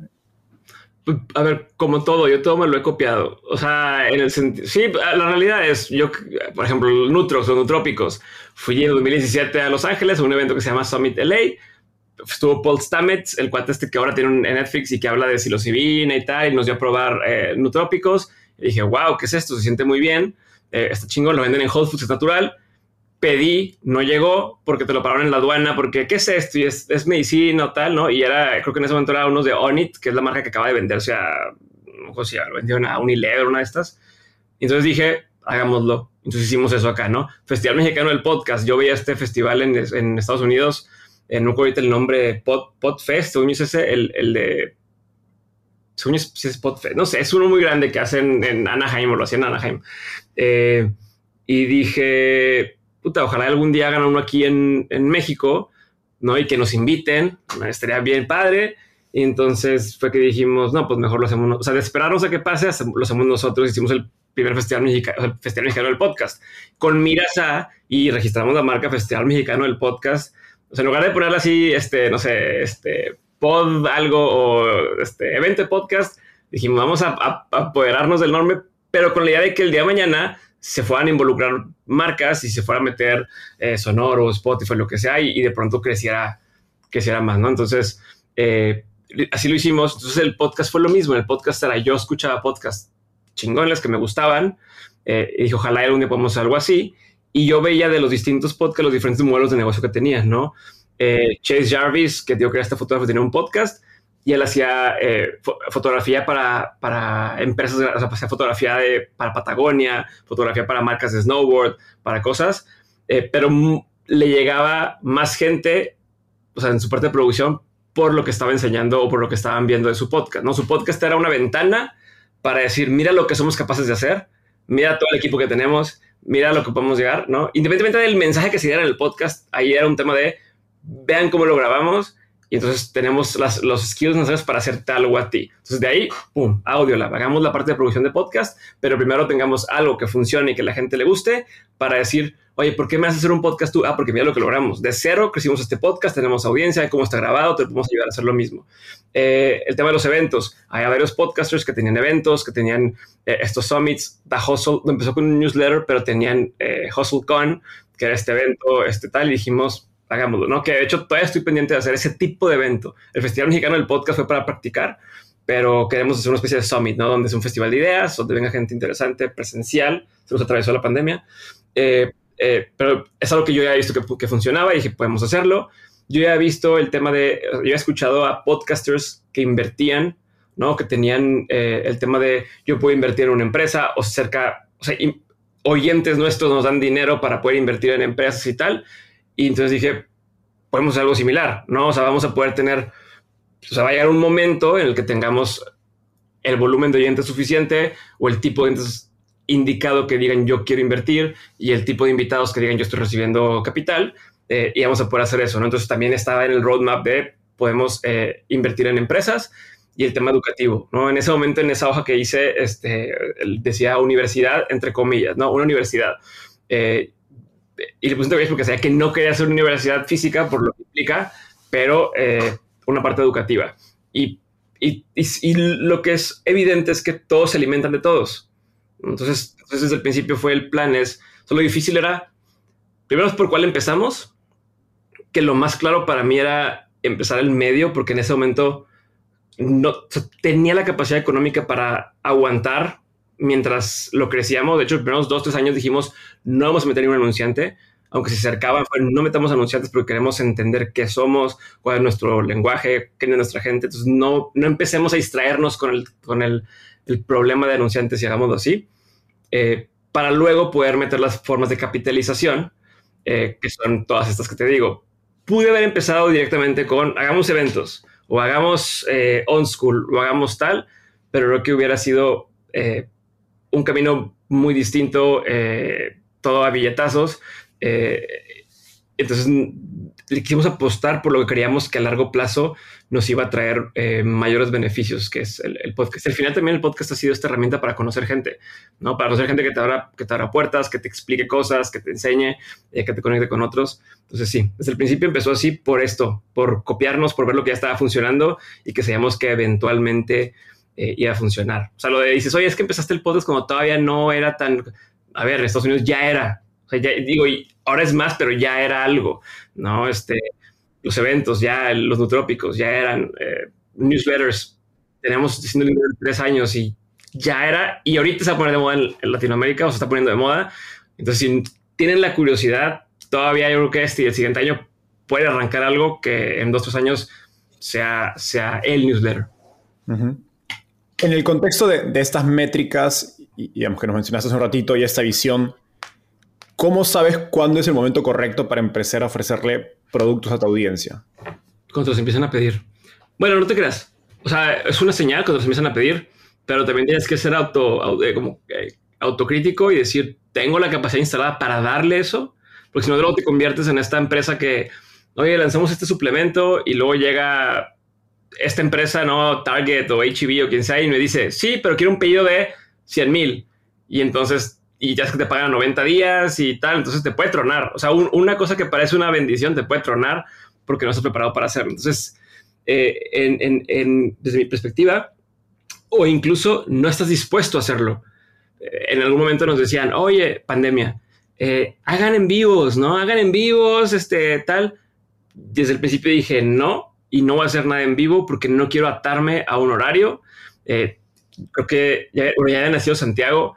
Pues, a ver, como todo, yo todo me lo he copiado. O sea, en el sentido. Sí, la realidad es, yo, por ejemplo, Nutrox o Nutrópicos, fui en 2017 a Los Ángeles a un evento que se llama Summit LA. Estuvo Paul Stamets, el cuate este que ahora tiene un Netflix y que habla de psilocibina y tal, y nos dio a probar eh, Nutrópicos. Y dije, wow, ¿qué es esto? Se siente muy bien. Eh, está chingón, lo venden en Whole Foods, es natural pedí, no llegó porque te lo pararon en la aduana, porque ¿qué es esto? Y es, es medicina tal, ¿no? Y era, creo que en ese momento era uno de Onit, que es la marca que acaba de venderse a, no sé si lo vendieron a Unilever, una de estas. Entonces dije, hagámoslo. Entonces hicimos eso acá, ¿no? Festival Mexicano del Podcast. Yo veía este festival en, en Estados Unidos, en no el nombre, Pod, Podfest, según ese, el, el de según si es Podfest, no sé, es uno muy grande que hacen en Anaheim o lo hacían en Anaheim. Eh, y dije, puta, ojalá algún día hagan uno aquí en, México, ¿no? Y que nos inviten, estaría bien padre. Y entonces fue que dijimos, no, pues mejor lo hacemos, o sea, de esperarnos a que pase, lo hacemos nosotros, hicimos el primer Festival Mexicano, el Festival Mexicano del Podcast, con miras a, y registramos la marca Festival Mexicano del Podcast. O sea, en lugar de ponerle así, este, no sé, este, pod algo o este evento podcast, dijimos, vamos a, a apoderarnos del nombre, pero con la idea de que el día de mañana se fueran a involucrar marcas y se fuera a meter eh, Sonoro, Spotify, lo que sea, y, de pronto creciera, creciera más, ¿no? Entonces, eh, así lo hicimos. Entonces, el podcast fue lo mismo. El podcast era, yo escuchaba podcasts chingones que me gustaban, eh, y dije, ojalá algún día podamos algo así. Y yo veía de los distintos podcasts los diferentes modelos de negocio que tenían, ¿no? Chase Jarvis, que digo que era este fotógrafo, tenía un podcast y él hacía eh, fotografía para, para empresas, o sea, hacía fotografía de, para Patagonia, fotografía para marcas de snowboard, para cosas, eh, pero le llegaba más gente, o sea, en su parte de producción, por lo que estaba enseñando o por lo que estaban viendo de su podcast, ¿no? Su podcast era una ventana para decir, mira lo que somos capaces de hacer, mira todo el equipo que tenemos, mira lo que podemos llegar, ¿no? Independientemente del mensaje que se diera en el podcast, ahí era un tema de, vean cómo lo grabamos, y entonces tenemos los skills necesarios para hacer tal o a ti. Entonces de ahí, pum, audio lab. Hagamos la parte de producción de podcast, pero primero tengamos algo que funcione y que la gente le guste para decir, oye, ¿por qué me haces hacer un podcast tú? Ah, porque mira lo que logramos. De cero crecimos este podcast, tenemos audiencia, cómo está grabado, te podemos ayudar a hacer lo mismo. Eh, el tema de los eventos. Hay varios podcasters que tenían eventos, que tenían eh, estos summits. The Hustle empezó con un newsletter, pero tenían eh, HustleCon, que era este evento, este tal, y dijimos, hagámoslo, ¿no? Que de hecho todavía estoy pendiente de hacer ese tipo de evento. El Festival Mexicano del Podcast fue para practicar, pero queremos hacer una especie de summit, ¿no? Donde es un festival de ideas, donde venga gente interesante, presencial, se nos atravesó la pandemia. Eh, eh, pero es algo que yo ya he visto que, que, funcionaba y dije, podemos hacerlo. Yo ya he visto el tema de, yo he escuchado a podcasters que invertían, ¿no? Que tenían eh, el tema de, yo puedo invertir en una empresa o cerca, o sea, oyentes nuestros nos dan dinero para poder invertir en empresas y tal. Y entonces dije, podemos hacer algo similar, ¿no? O sea, vamos a poder tener, o sea, va a llegar un momento en el que tengamos el volumen de oyentes suficiente o el tipo de oyentes indicado que digan yo quiero invertir y el tipo de invitados que digan yo estoy recibiendo capital eh, y vamos a poder hacer eso, ¿no? Entonces también estaba en el roadmap de podemos eh, invertir en empresas y el tema educativo, ¿no? En ese momento, en esa hoja que hice, este, decía universidad, entre comillas, ¿no? Una universidad. Eh, y le puse entre porque sabía que no quería hacer una universidad física por lo que implica, pero eh, una parte educativa. Y, y, y, lo que es evidente es que todos se alimentan de todos. Entonces, entonces desde el principio fue el plan, es, lo difícil era, primero es por cuál empezamos, que lo más claro para mí era empezar el medio, porque en ese momento no tenía la capacidad económica para aguantar mientras lo crecíamos, de hecho, los primeros dos, tres años dijimos, no vamos a meter ningún anunciante, aunque se acercaban, no metamos anunciantes porque queremos entender qué somos, cuál es nuestro lenguaje, quién es nuestra gente. Entonces, no, no empecemos a distraernos con el, con el, el problema de anunciantes y hagámoslo así, eh, para luego poder meter las formas de capitalización, eh, que son todas estas que te digo. Pude haber empezado directamente con hagamos eventos o hagamos eh, on school o hagamos tal, pero lo que hubiera sido un camino muy distinto, eh, todo a billetazos. Eh, entonces, quisimos apostar por lo que creíamos que a largo plazo nos iba a traer eh, mayores beneficios, que es el, podcast. Al final también el podcast ha sido esta herramienta para conocer gente, ¿no? Para conocer gente que te abra, que te abra puertas, que te explique cosas, que te enseñe, eh, que te conecte con otros. Entonces sí, desde el principio empezó así por esto, por copiarnos, por ver lo que ya estaba funcionando y que sabíamos que eventualmente eh, iba a funcionar. O sea, lo de dices, oye, es que empezaste el podcast como todavía no era tan... A ver, en Estados Unidos ya era, ya, digo, y ahora es más, pero ya era algo, ¿no? Este, los eventos, ya los nutrópicos, ya eran eh, newsletters. Tenemos diciendo tres años y ya era, y ahorita se va a poner de moda en, Latinoamérica o se está poniendo de moda. Entonces, si tienen la curiosidad, todavía yo este y el siguiente año puede arrancar algo que en dos o tres años sea, sea el newsletter.
En el contexto de, estas métricas, y, digamos que nos mencionaste hace un ratito, y esta visión, ¿Cómo sabes cuándo es el momento correcto para empezar a ofrecerle productos a tu audiencia?
Cuando se empiezan a pedir. Bueno, no te creas. O sea, es una señal cuando se empiezan a pedir, pero también tienes que ser auto, eh, como, autocrítico y decir, tengo la capacidad instalada para darle eso, porque si no, luego te conviertes en esta empresa que, oye, lanzamos este suplemento y luego llega esta empresa, ¿no? Target o HB o quien sea, y me dice, sí, pero quiero un pedido de 100 mil. Y entonces y ya es que te pagan 90 días y tal, entonces te puede tronar. O sea, una cosa que parece una bendición te puede tronar porque no estás preparado para hacerlo. Entonces, eh, en, desde mi perspectiva, o incluso no estás dispuesto a hacerlo. Eh, en algún momento nos decían, oye, pandemia, eh, hagan en vivos, ¿no? Hagan en vivos, este, tal. Desde el principio dije, no, y no voy a hacer nada en vivo porque no quiero atarme a un horario. creo que ya, ya había nacido Santiago.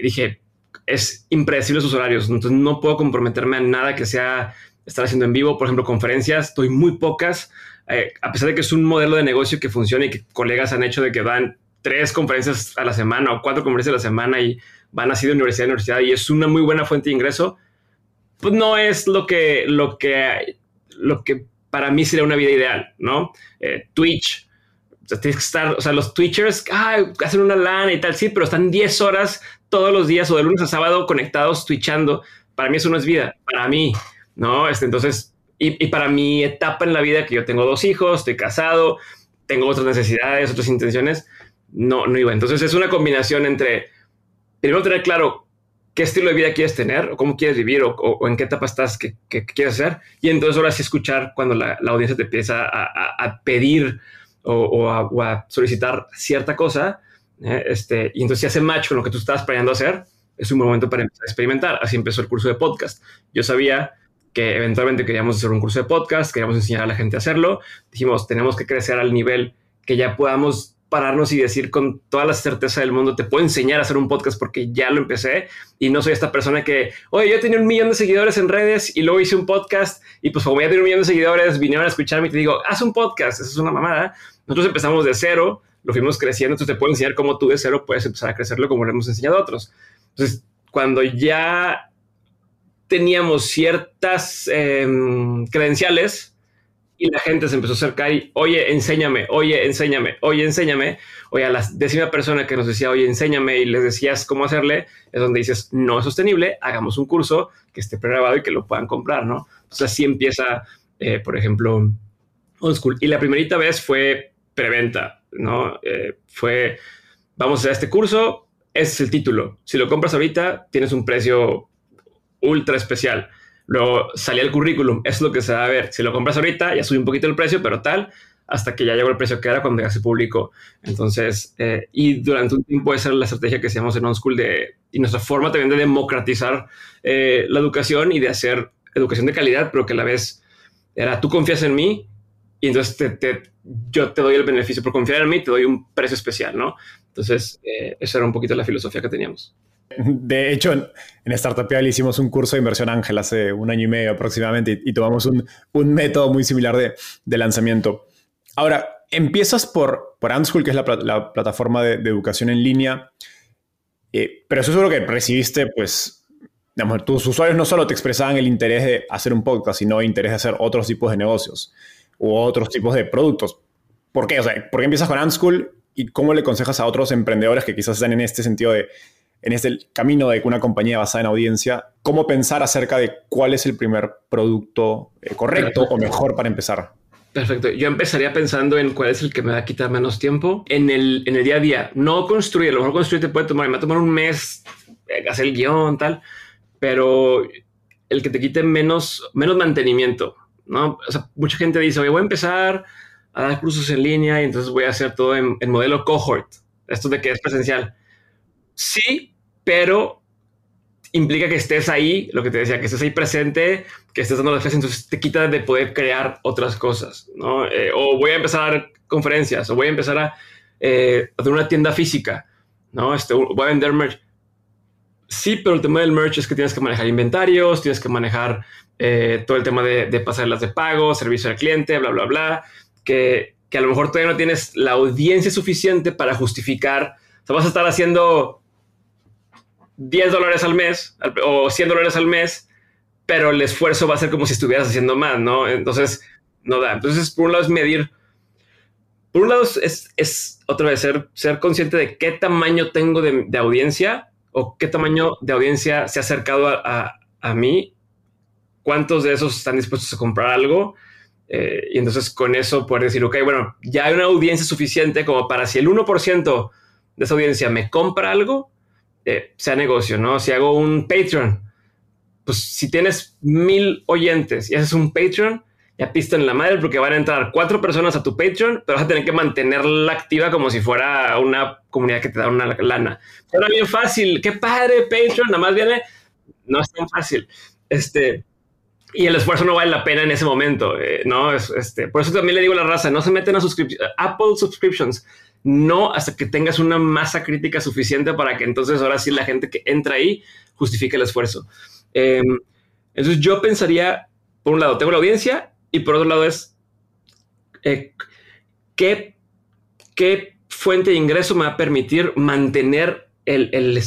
dije, es impredecible sus horarios, entonces no puedo comprometerme a nada que sea estar haciendo en vivo, por ejemplo, conferencias, estoy muy pocas, eh, a pesar de que es un modelo de negocio que funciona y que colegas han hecho de que van tres conferencias a la semana o cuatro conferencias a la semana y van así de universidad a universidad y es una muy buena fuente de ingreso, pues no es lo que, lo que, lo que para mí sería una vida ideal, ¿no? Eh, Twitch, o sea, tienes que estar, o sea, los Twitchers, ah, hacen una lana y tal, sí, pero están 10 horas todos los días o de lunes a sábado conectados, twitchando. Para mí eso no es vida, para mí, ¿no? Este, entonces, y, para mi etapa en la vida, que yo tengo dos hijos, estoy casado, tengo otras necesidades, otras intenciones, no, no iba. Entonces es una combinación entre, primero tener claro qué estilo de vida quieres tener, o cómo quieres vivir, o, en qué etapa estás, qué, quieres hacer, y entonces ahora sí escuchar cuando la, audiencia te empieza a, pedir o, o a solicitar cierta cosa, ¿eh? este, y entonces si hace match con lo que tú estabas planeando hacer, es un momento para empezar a experimentar. Así empezó el curso de podcast. Yo sabía que eventualmente queríamos hacer un curso de podcast, queríamos enseñar a la gente a hacerlo. Dijimos, tenemos que crecer al nivel que ya podamos pararnos y decir con toda la certeza del mundo, te puedo enseñar a hacer un podcast porque ya lo empecé y no soy esta persona que, oye, yo tenía un millón de seguidores en redes y luego hice un podcast y pues como ya tenía un millón de seguidores, vinieron a escucharme y te digo, haz un podcast, eso es una mamada. Nosotros empezamos de cero, lo fuimos creciendo, entonces te puedo enseñar cómo tú de cero puedes empezar a crecerlo como lo hemos enseñado a otros. Entonces, cuando ya teníamos ciertas em, credenciales y la gente se empezó a acercar y, oye, enséñame, oye, enséñame, oye, enséñame, oye, a la décima persona que nos decía, oye, enséñame y les decías cómo hacerle, es donde dices, no es sostenible, hagamos un curso que esté pregrabado y que lo puedan comprar, ¿no? Entonces así empieza, eh, por ejemplo, Old School. Y la primerita vez fue preventa ¿no? Eh, fue, vamos a hacer este curso, es el título. Si lo compras ahorita, tienes un precio ultra especial. Luego salía el currículum, es lo que se va a ver. Si lo compras ahorita, ya sube un poquito el precio, pero tal, hasta que ya llegó el precio que era cuando ya se publicó. Entonces, eh, y durante un tiempo esa era la estrategia que hacíamos en OnSchool de, y nuestra forma también de democratizar eh, la educación y de hacer educación de calidad, pero que a la vez era, tú confías en mí, y entonces te, yo te doy el beneficio por confiar en mí, te doy un precio especial, ¿no? Entonces, eh, esa era un poquito la filosofía que teníamos.
De hecho, en, en Startup le hicimos un curso de inversión ángel hace un año y medio aproximadamente y, tomamos un, método muy similar de, lanzamiento. Ahora, empiezas por, por Unschool, que es la, la plataforma de, educación en línea, eh, pero eso es lo que recibiste, pues, digamos, tus usuarios no solo te expresaban el interés de hacer un podcast, sino el interés de hacer otros tipos de negocios u otros tipos de productos. ¿Por qué? O sea, ¿por qué empiezas con Unschool y cómo le aconsejas a otros emprendedores que quizás están en este sentido de en este camino de una compañía basada en audiencia, cómo pensar acerca de cuál es el primer producto eh, correcto o mejor para empezar.
Perfecto. Yo empezaría pensando en cuál es el que me va a quitar menos tiempo en el, en el día a día. No construir, a lo mejor construir te puede tomar, me va a tomar un mes eh, hacer el guion, tal, pero el que te quite menos, menos mantenimiento, ¿no? O sea, mucha gente dice, oye, voy a empezar a dar cursos en línea y entonces voy a hacer todo en, en modelo cohort. Esto de que es presencial. Sí, pero implica que estés ahí, lo que te decía, que estés ahí presente, que estés dando defensa, entonces te quita de poder crear otras cosas, ¿no? Eh, o voy a empezar a dar conferencias, o voy a empezar a eh, hacer una tienda física, ¿no? Este, voy a vender merch. Sí, pero el tema del merch es que tienes que manejar inventarios, tienes que manejar eh, todo el tema de, de pasarlas de pago, servicio al cliente, bla, bla, bla, que, que a lo mejor todavía no tienes la audiencia suficiente para justificar. O sea, vas a estar haciendo 10 dólares al mes o 100 dólares al mes, pero el esfuerzo va a ser como si estuvieras haciendo más, ¿no? Entonces, no da. Entonces, por un lado es medir, por un lado es, otra vez ser, ser consciente de qué tamaño tengo de, audiencia o qué tamaño de audiencia se ha acercado a, mí, cuántos de esos están dispuestos a comprar algo. Eh, y entonces con eso poder decir, ok, bueno, ya hay una audiencia suficiente como para si el 1% de esa audiencia me compra algo, eh, sea negocio, ¿no? Si hago un Patreon, pues si tienes mil oyentes y haces un Patreon, ya pista en la madre porque van a entrar cuatro personas a tu Patreon, pero vas a tener que mantenerla activa como si fuera una comunidad que te da una lana. Era bien fácil, qué padre Patreon, nada más viene, no es tan fácil. Este, y el esfuerzo no vale la pena en ese momento, eh, ¿no? este, por eso también le digo a la raza, no se meten a Apple subscriptions no hasta que tengas una masa crítica suficiente para que entonces ahora sí la gente que entra ahí justifique el esfuerzo. Em, entonces yo pensaría, por un lado, tengo la audiencia y por otro lado es eh, ¿qué, fuente de ingreso me va a permitir mantener el,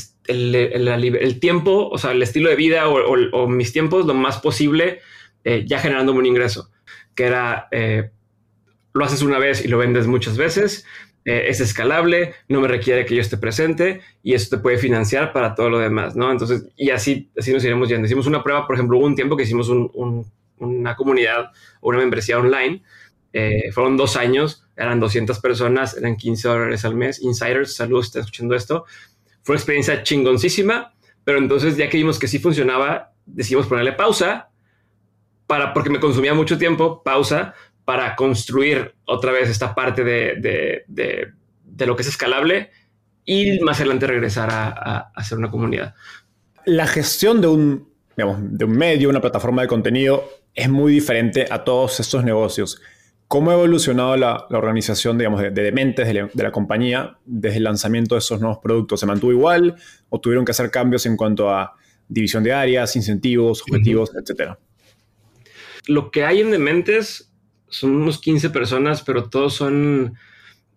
tiempo, o sea, el estilo de vida o, mis tiempos lo más posible, eh, ya generando un ingreso, que era... Eh, lo haces una vez y lo vendes muchas veces, eh, es escalable, no me requiere que yo esté presente y eso te puede financiar para todo lo demás, ¿no? Entonces, y así, así nos iremos yendo. Hicimos una prueba, por ejemplo, hubo un tiempo que hicimos una comunidad o una membresía online. Eh, fueron dos años, eran 200 personas, eran 15 dólares al mes. Insiders, saludos, están escuchando esto. Fue una experiencia chingoncísima, pero entonces ya que vimos que sí funcionaba, decidimos ponerle pausa para, porque me consumía mucho tiempo, pausa, para construir otra vez esta parte de, lo que es escalable y más adelante regresar a, a, ser una comunidad.
La gestión de un, de un medio, una plataforma de contenido, es muy diferente a todos estos negocios. ¿Cómo ha evolucionado la, organización digamos, de, de dementes de la, compañía desde el lanzamiento de esos nuevos productos? ¿Se mantuvo igual o tuvieron que hacer cambios en cuanto a división de áreas, incentivos, objetivos, etcétera?
Lo que hay en Dementes son unos 15 personas, pero todos son,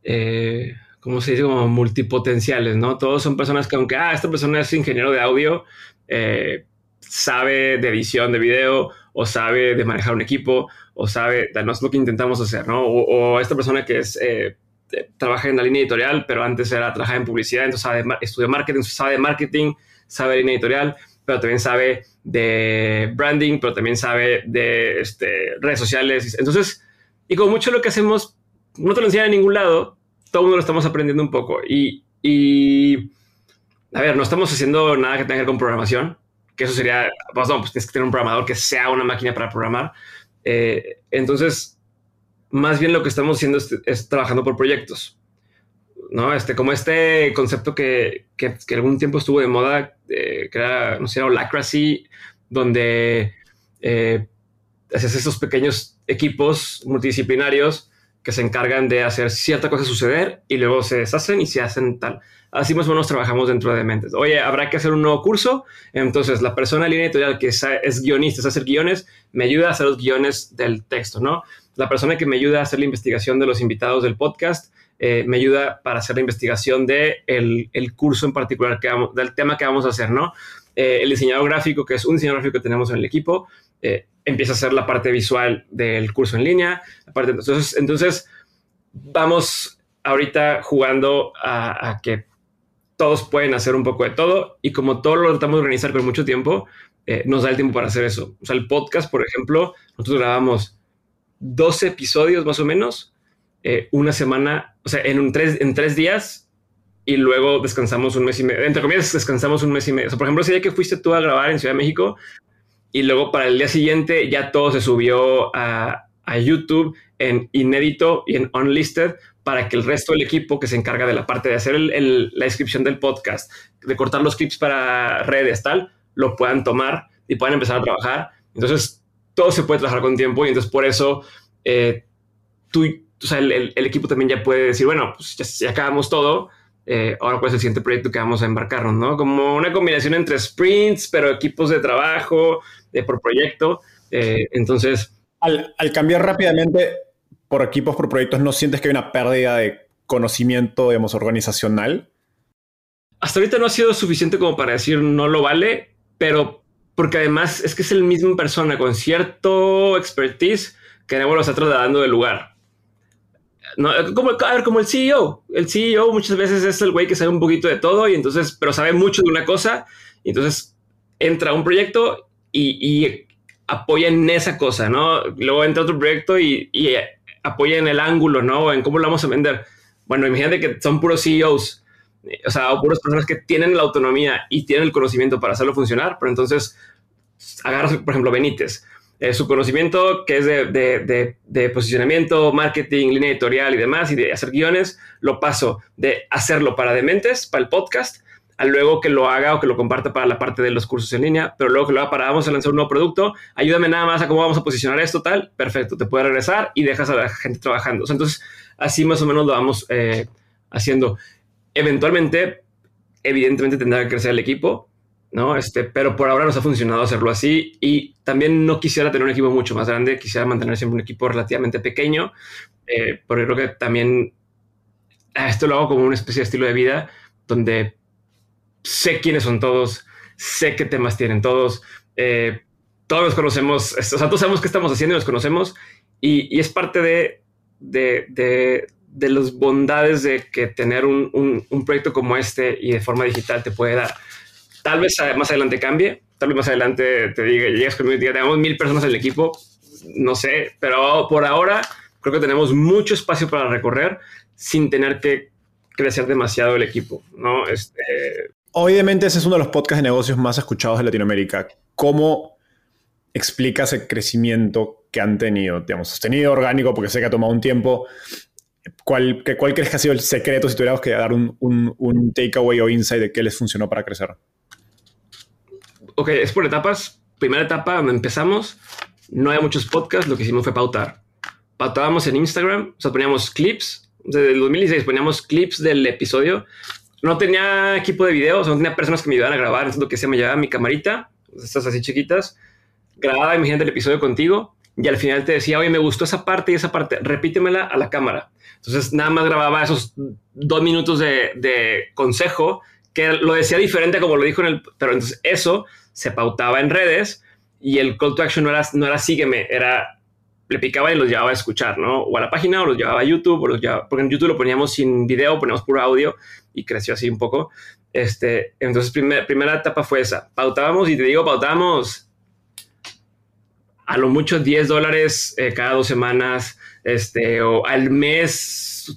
eh, ¿cómo se dice? Como multipotenciales, ¿no? Todos son personas que aunque, ah, esta persona es ingeniero de audio, eh, sabe de edición de video o sabe de manejar un equipo o sabe, no es lo que intentamos hacer, ¿no? O, esta persona que es... Eh, trabaja en la línea editorial, pero antes era trabajar en publicidad, entonces sabe, estudió marketing, sabe de marketing, sabe de línea editorial, pero también sabe de branding, pero también sabe de este, redes sociales. Entonces, y como mucho lo que hacemos no te lo enseñan en ningún lado, todo el mundo lo estamos aprendiendo un poco. Y, a ver, no estamos haciendo nada que tenga que ver con programación, que eso sería, pues no, pues tienes que tener un programador que sea una máquina para programar. Eh, entonces, más bien lo que estamos haciendo es, trabajando por proyectos. ¿no? Este, como este concepto que, que, algún tiempo estuvo de moda, que era, no sé, Holacracy, donde eh, haces esos pequeños equipos multidisciplinarios que se encargan de hacer cierta cosa suceder y luego se deshacen y se hacen tal. Así más o menos trabajamos dentro de Mentes. Oye, habrá que hacer un nuevo curso. Entonces, la persona de línea editorial que es, guionista, es hacer guiones, me ayuda a hacer los guiones del texto, ¿no? La persona que me ayuda a hacer la investigación de los invitados del podcast, eh, me ayuda para hacer la investigación de el, curso en particular, que del tema que vamos a hacer, ¿no? Eh, el diseñador gráfico, que es un diseñador gráfico que tenemos en el equipo, eh, empieza a ser la parte visual del curso en línea. entonces, entonces, vamos ahorita jugando a, que todos pueden hacer un poco de todo y como todo lo tratamos de organizar con mucho tiempo, eh, nos da el tiempo para hacer eso. O sea, el podcast, por ejemplo, nosotros grabamos 12 episodios más o menos, una semana, o sea, en, un tres, en tres días y luego descansamos un mes y medio. Entre comillas, descansamos un mes y medio. O sea, por ejemplo, ese día que fuiste tú a grabar en Ciudad de México y luego para el día siguiente ya todo se subió a, a YouTube en inédito y en unlisted para que el resto del equipo que se encarga de la parte de hacer la descripción del podcast, de cortar los clips para redes, tal, lo puedan tomar y puedan empezar a trabajar. Entonces, todo se puede trabajar con tiempo y entonces por eso eh, tú, o sea, el, equipo también ya puede decir, bueno, pues ya, acabamos todo, eh, ahora cuál es el siguiente proyecto que vamos a embarcarnos, ¿no? Como una combinación entre sprints, pero equipos de trabajo, de por proyecto. Eh, entonces...
Al, al cambiar rápidamente por equipos, por proyectos, ¿no sientes que hay una pérdida de conocimiento, digamos, organizacional?
Hasta ahorita no ha sido suficiente como para decir no lo vale, pero porque además es que es el mismo persona con cierto expertise que lo está trasladando del lugar. No, como, a como el CEO. El CEO muchas veces es el güey que sabe un poquito de todo y entonces, pero sabe mucho de una cosa y entonces entra a un proyecto y, apoya en esa cosa, ¿no? Luego entra otro proyecto y, y apoya en el ángulo, ¿no? En cómo lo vamos a vender. Bueno, imagínate que son puros CEOs o sea, o puras personas que tienen la autonomía y tienen el conocimiento para hacerlo funcionar, pero entonces agarras, por ejemplo, Benítez. Eh, su conocimiento que es de, de, de, posicionamiento, marketing, línea editorial y demás, y de hacer guiones, lo paso de hacerlo para dementes, para el podcast, a luego que lo haga o que lo comparta para la parte de los cursos en línea, pero luego que lo haga para vamos a lanzar un nuevo producto, ayúdame nada más a cómo vamos a posicionar esto, tal, perfecto, te puede regresar y dejas a la gente trabajando. entonces, así más o menos lo vamos eh, haciendo eventualmente, evidentemente tendrá que crecer el equipo, ¿no? Este, pero por ahora nos ha funcionado hacerlo así y también no quisiera tener un equipo mucho más grande, quisiera mantener siempre un equipo relativamente pequeño, eh, porque creo que también ah, esto lo hago como una especie de estilo de vida donde sé quiénes son todos, sé qué temas tienen todos, eh, todos los conocemos, o sea, todos sabemos qué estamos haciendo y los conocemos y, es parte de, de de las bondades de que tener un, un, proyecto como este y de forma digital te puede dar. Tal vez más adelante cambie, tal vez más adelante te diga, llegas conmigo y diga, tenemos mil personas en el equipo, no sé, pero por ahora creo que tenemos mucho espacio para recorrer sin tener que crecer demasiado el equipo, ¿no? Este...
Obviamente ese es uno de los podcasts de negocios más escuchados de Latinoamérica. ¿Cómo explicas el crecimiento que han tenido? Digamos, sostenido, orgánico, porque sé que ha tomado un tiempo, ¿Cuál, ¿Cuál crees que ha sido el secreto si tuviéramos que dar un, un, takeaway o insight de qué les funcionó para crecer?
Ok, es por etapas. Primera etapa, empezamos, no hay muchos podcasts, lo que hicimos fue pautar. Pautábamos en Instagram, o sea, poníamos clips, desde el 2016 poníamos clips del episodio. No tenía equipo de video, o sea, no tenía personas que me ayudaran a grabar, entonces lo que se me llevaba mi camarita, estas así chiquitas, grababa, imagínate el episodio contigo, y al final te decía, oye, me gustó esa parte y esa parte, repítemela a la cámara. Entonces nada más grababa esos dos minutos de, consejo que lo decía diferente como lo dijo en el, pero entonces eso se pautaba en redes y el call to action no era, no era sígueme, era le picaba y los llevaba a escuchar, ¿no? O a la página o los llevaba a YouTube, o los llevaba, porque en YouTube lo poníamos sin video, poníamos puro audio y creció así un poco. Este, entonces, primera etapa fue esa. Pautábamos y te digo, pautábamos a lo mucho 10 dólares eh, cada dos semanas, este, o al mes,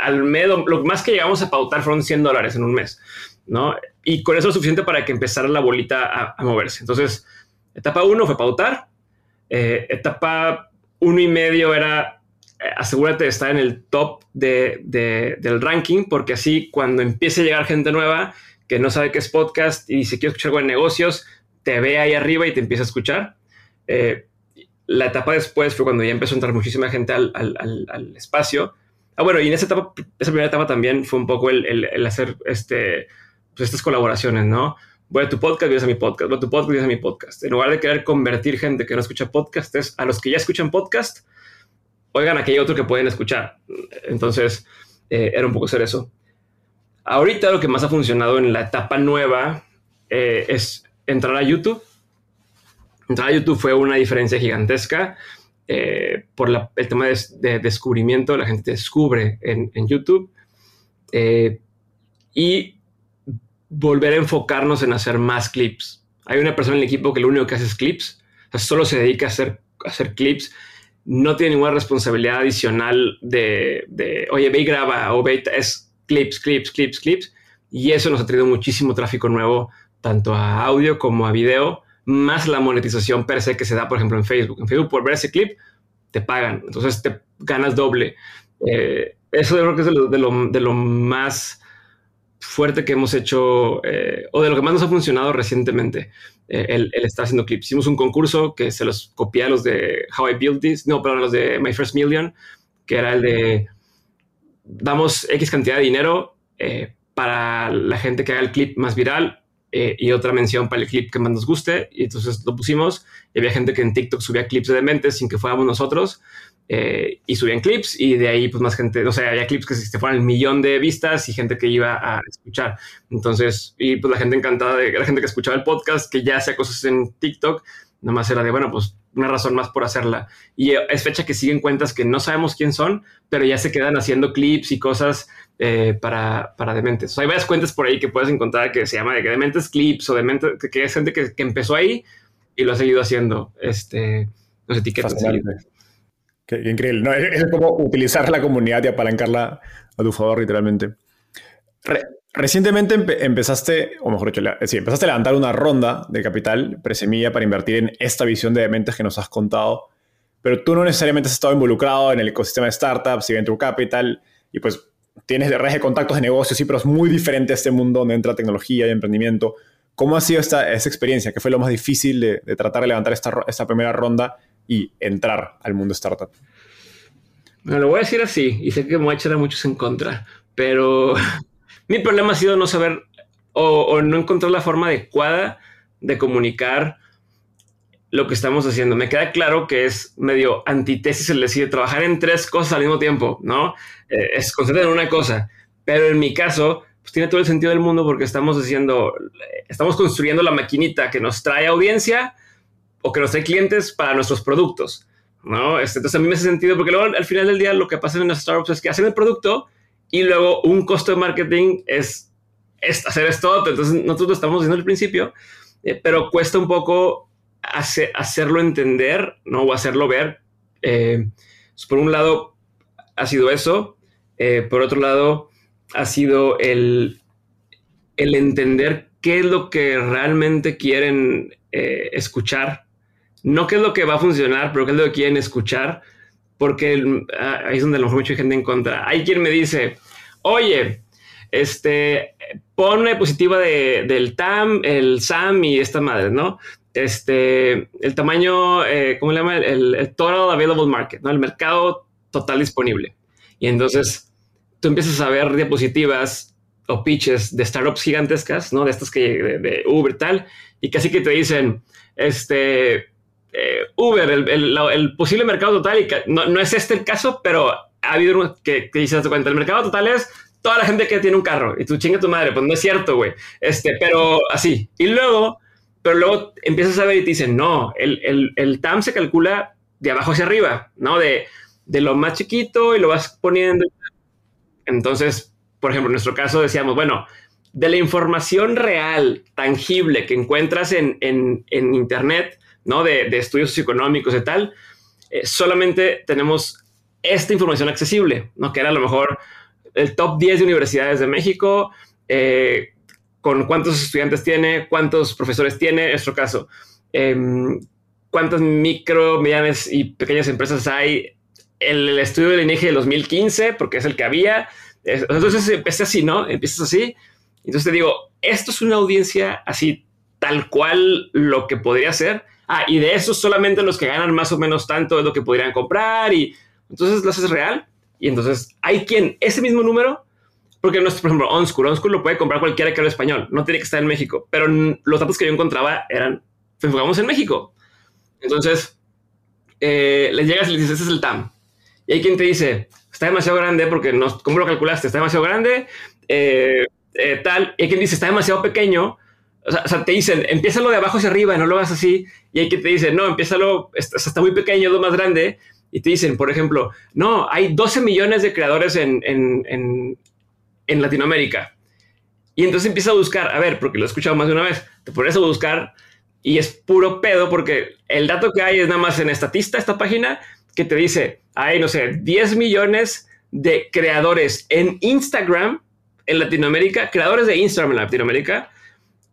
al mes, lo más que llegamos a pautar fueron 100 dólares en un mes, ¿no? Y con eso es suficiente para que empezara la bolita a, moverse. Entonces, etapa uno fue pautar, eh, etapa uno y medio era eh, asegúrate de estar en el top de, del ranking, porque así cuando empiece a llegar gente nueva que no sabe qué es podcast y dice quiero escuchar algo de negocios, te ve ahí arriba y te empieza a escuchar. Eh, la etapa después fue cuando ya empezó a entrar muchísima gente al, espacio. Ah, bueno, y en esa etapa, esa primera etapa también fue un poco el, hacer este, pues estas colaboraciones, ¿no? Voy a tu podcast, vienes a mi podcast, voy a tu podcast, vienes a mi podcast. En lugar de querer convertir gente que no escucha podcast, es a los que ya escuchan podcast, oigan, aquí hay otro que pueden escuchar. Entonces, eh, era un poco hacer eso. Ahorita lo que más ha funcionado en la etapa nueva eh, es entrar a YouTube Entrar a YouTube fue una diferencia gigantesca eh, por el tema de, descubrimiento. La gente descubre en, YouTube. Eh, y volver a enfocarnos en hacer más clips. Hay una persona en el equipo que lo único que hace es clips, solo se dedica a hacer, hacer clips, no tiene ninguna responsabilidad adicional de, de oye, ve y graba o ve, es clips, clips, clips, clips. Y eso nos ha traído muchísimo tráfico nuevo, tanto a audio como a video, más la monetización per se que se da, por ejemplo, en Facebook. En Facebook, por ver ese clip, te pagan. Entonces te ganas doble. Eh, eso creo que es de lo, de lo, más fuerte que hemos hecho eh, o de lo que más nos ha funcionado recientemente, eh, el, estar haciendo clips. Hicimos un concurso que se los copié a los de How I Built This, no, perdón, los de My First Million, que era el de damos X cantidad de dinero para la gente que haga el clip más viral eh, y otra mención para el clip que más nos guste. Y entonces lo pusimos. Y había gente que en TikTok subía clips de dementes sin que fuéramos nosotros. Eh, y subían clips y de ahí pues más gente, o sea, había clips que se fueran el millón de vistas y gente que iba a escuchar. Entonces, y pues la gente encantada de la gente que escuchaba el podcast, que ya hacía cosas en TikTok, nomás era de, bueno, pues una razón más por hacerla. Y es fecha que siguen cuentas que no sabemos quién son, pero ya se quedan haciendo clips y cosas eh, para, para dementes. hay varias cuentas por ahí que puedes encontrar que se llama de que dementes clips o dementes, que, es gente que, empezó ahí y lo ha seguido haciendo. Este, los etiquetas.
Qué, increíble. es, como utilizar la comunidad y apalancarla a tu favor, literalmente. Recientemente empezaste, o mejor dicho, sí, empezaste a levantar una ronda de capital presemilla para invertir en esta visión de dementes que nos has contado, pero tú no necesariamente has estado involucrado en el ecosistema de startups y venture capital, y pues tienes redes de contactos de negocios, sí, pero es muy diferente a este mundo donde entra tecnología y emprendimiento. ¿Cómo ha sido esta, esa experiencia? ¿Qué fue lo más difícil de, tratar de levantar esta, esta, primera ronda y entrar al mundo startup?
Me lo voy a decir así, y sé que me voy a echar a muchos en contra, pero Mi problema ha sido no saber o, no encontrar la forma adecuada de comunicar lo que estamos haciendo. Me queda claro que es medio antítesis el decir trabajar en tres cosas al mismo tiempo, ¿no? Eh, es concentrar en una cosa. Pero en mi caso, pues tiene todo el sentido del mundo porque estamos haciendo, estamos construyendo la maquinita que nos trae audiencia o que nos trae clientes para nuestros productos, ¿no? Este, entonces a mí me hace sentido porque luego al final del día lo que pasa en las startups es que hacen el producto y luego un costo de marketing es, hacer esto. Entonces nosotros lo estamos diciendo al principio, eh, pero cuesta un poco hacerlo entender, ¿no? O hacerlo ver. Eh, pues, por un lado ha sido eso. Eh, por otro lado ha sido el, el entender qué es lo que realmente quieren escuchar. No qué es lo que va a funcionar, pero qué es lo que quieren escuchar porque ah, ahí es donde a lo mejor mucha gente en contra. Hay quien me dice, oye, este, pon una diapositiva de, del TAM, el SAM y esta madre, ¿no? Este, el tamaño, eh, ¿cómo le llama? El, Total Available Market, ¿no? El mercado total disponible. Y entonces tú empiezas a ver diapositivas o pitches de startups gigantescas, ¿no? De estas que de, de Uber tal, y casi que te dicen, este, eh, Uber, el, posible mercado total, y no, es este el caso, pero ha habido uno que, que cuenta, el mercado total es toda la gente que tiene un carro y tú chinga tu madre, pues no es cierto, güey. Este, pero así. Y luego, pero luego empiezas a ver y te dicen, no, el, el, TAM se calcula de abajo hacia arriba, ¿no? De, de lo más chiquito y lo vas poniendo. Entonces, por ejemplo, en nuestro caso decíamos, bueno, de la información real, tangible que encuentras en, en, en Internet, ¿no? De, estudios socioeconómicos y tal, eh, solamente tenemos esta información accesible, ¿no? Que era a lo mejor el top 10 de universidades de México, eh, con cuántos estudiantes tiene, cuántos profesores tiene, en nuestro caso, em, cuántas micro, medianas y pequeñas empresas hay, el, el estudio del INEGI de 2015, porque es el que había, entonces empieza así, ¿no? Empiezas así, entonces te digo, esto es una audiencia así, tal cual lo que podría ser, ah, y de esos solamente los que ganan más o menos tanto es lo que podrían comprar y entonces lo haces real y entonces hay quien ese mismo número, porque nuestro, por ejemplo, OnSchool, OnSchool lo puede comprar cualquiera que hable español, no tiene que estar en México, pero los datos que yo encontraba eran, enfocamos en México. Entonces, eh, les llegas y les dices, ese es el TAM. Y hay quien te dice, está demasiado grande porque no, ¿cómo lo calculaste? Está demasiado grande, eh, eh, tal. Y hay quien dice, está demasiado pequeño o sea, te dicen, empiézalo de abajo hacia arriba no lo hagas así. Y hay que te dicen, no, empiézalo, está muy pequeño, lo más grande. Y te dicen, por ejemplo, no, hay 12 millones de creadores en, en, en, Latinoamérica. Y entonces empieza a buscar, a ver, porque lo he escuchado más de una vez, te pones a buscar y es puro pedo porque el dato que hay es nada más en Estatista, esta página, que te dice, hay, no sé, 10 millones de creadores en Instagram en Latinoamérica, creadores de Instagram en Latinoamérica,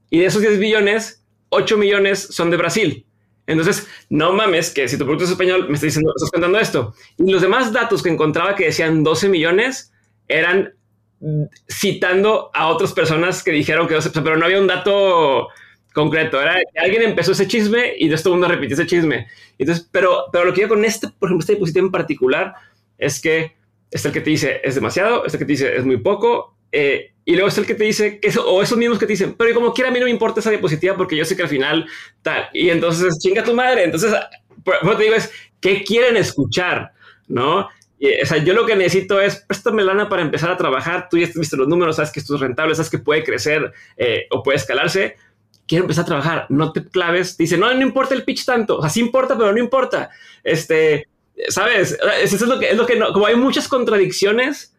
y de esos 10 millones, 8 millones son de Brasil. Entonces, no mames que si tu producto es español, me estás diciendo, estás contando esto. Y los demás datos que encontraba que decían 12 millones eran citando a otras personas que dijeron que 12, pero no había un dato concreto. Era alguien empezó ese chisme y de esto mundo repitió ese chisme. Entonces, pero, pero lo que yo con este, por ejemplo, este dispositivo en particular es que es el que te dice es demasiado, es el que te dice es muy poco, eh, y luego es el que te dice que eso, o esos mismos que te dicen, pero como quiera a mí no me importa esa diapositiva porque yo sé que al final tal. Y entonces chinga tu madre. Entonces, lo te digo es, ¿qué quieren escuchar? ¿No? Y, o sea, yo lo que necesito es préstame lana para empezar a trabajar. Tú ya viste los números, sabes que esto es rentable, sabes que puede crecer eh, o puede escalarse. Quiero empezar a trabajar. No te claves. Dice, no, no importa el pitch tanto. O sea, sí importa, pero no importa. Este, ¿sabes? Eso es lo que, es lo que no, como hay muchas contradicciones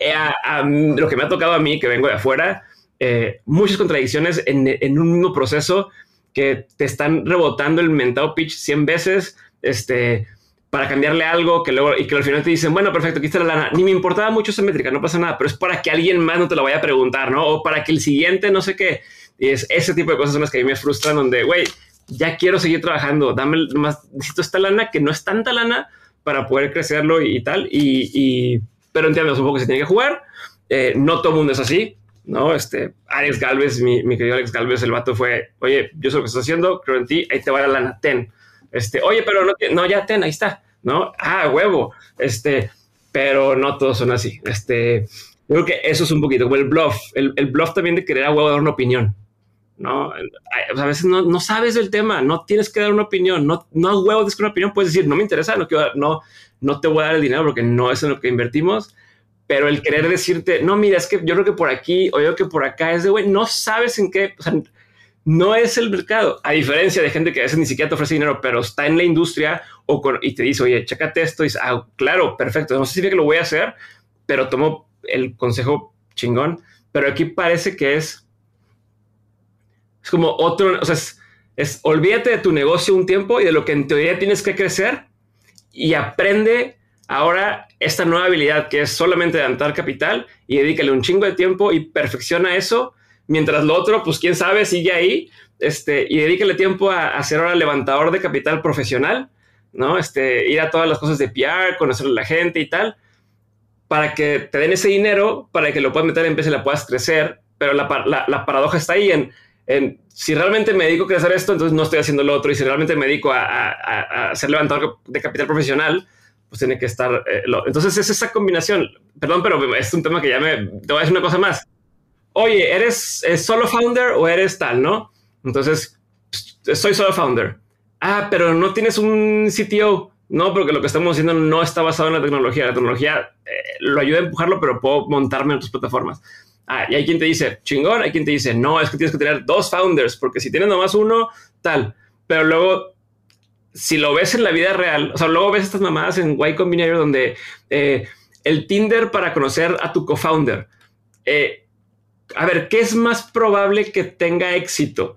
eh, a, lo que me ha tocado a mí, que vengo de afuera, eh, muchas contradicciones en, un mismo proceso que te están rebotando el mentado pitch 100 veces, este, para cambiarle algo que luego y que al final te dicen, bueno, perfecto, aquí está la lana. Ni me importaba mucho esa métrica, no pasa nada, pero es para que alguien más no te lo vaya a preguntar, ¿no? O para que el siguiente no sé qué. Y es ese tipo de cosas son las que a mí me frustran, donde, güey, ya quiero seguir trabajando, dame más, necesito esta lana que no es tanta lana para poder crecerlo y, tal. y pero entiendo, supongo que se tiene que jugar. Eh, no todo el mundo es así, ¿no? Este, Alex Galvez, mi, querido Alex Galvez, el vato fue, oye, yo sé lo que estás haciendo, creo en ti, ahí te va la lana, ten. Este, oye, pero no, no, ya ten, ahí está, ¿no? Ah, huevo, este, pero no todos son así. Este, yo creo que eso es un poquito como el bluff, el, el bluff también de querer a huevo dar una opinión, ¿no? A veces no, no, sabes del tema, no tienes que dar una opinión, no, no huevo de una opinión, puedes decir, no me interesa, no quiero, no, no te voy a dar el dinero porque no es en lo que invertimos, pero el querer decirte, no, mira, es que yo creo que por aquí o yo creo que por acá es de, güey, no sabes en qué, o sea, no es el mercado, a diferencia de gente que a veces ni siquiera te ofrece dinero, pero está en la industria o y te dice, oye, chécate esto, y dice, ah, claro, perfecto, no sé si que lo voy a hacer, pero tomo el consejo chingón, pero aquí parece que es, es como otro, o sea, es, es olvídate de tu negocio un tiempo y de lo que en teoría tienes que crecer y aprende ahora esta nueva habilidad que es solamente levantar capital y dedícale un chingo de tiempo y perfecciona eso, mientras lo otro, pues quién sabe, sigue ahí, este, y dedícale tiempo a, a ser ahora levantador de capital profesional, ¿no? Este, ir a todas las cosas de PR, conocer a la gente y tal, para que te den ese dinero, para que lo puedas meter en empresa y la puedas crecer, pero la, la, la paradoja está ahí en si realmente me dedico a hacer esto, entonces no estoy haciendo lo otro. Y si realmente me dedico a, a, ser levantador de capital profesional, pues tiene que estar. Eh, entonces es esa combinación. Perdón, pero es un tema que ya me. Te voy a decir una cosa más. Oye, ¿eres solo founder o eres tal, no? Entonces, soy solo founder. Ah, pero no tienes un CTO. No, porque lo que estamos haciendo no está basado en la tecnología. La tecnología eh, lo ayuda a empujarlo, pero puedo montarme en otras plataformas. Ah, y hay quien te dice, chingón, hay quien te dice, no, es que tienes que tener dos founders, porque si tienes nomás uno, tal. Pero luego, si lo ves en la vida real, o sea, luego ves estas mamadas en Y Combinator donde eh, el Tinder para conocer a tu co-founder. Eh, a ver, ¿qué es más probable que tenga éxito?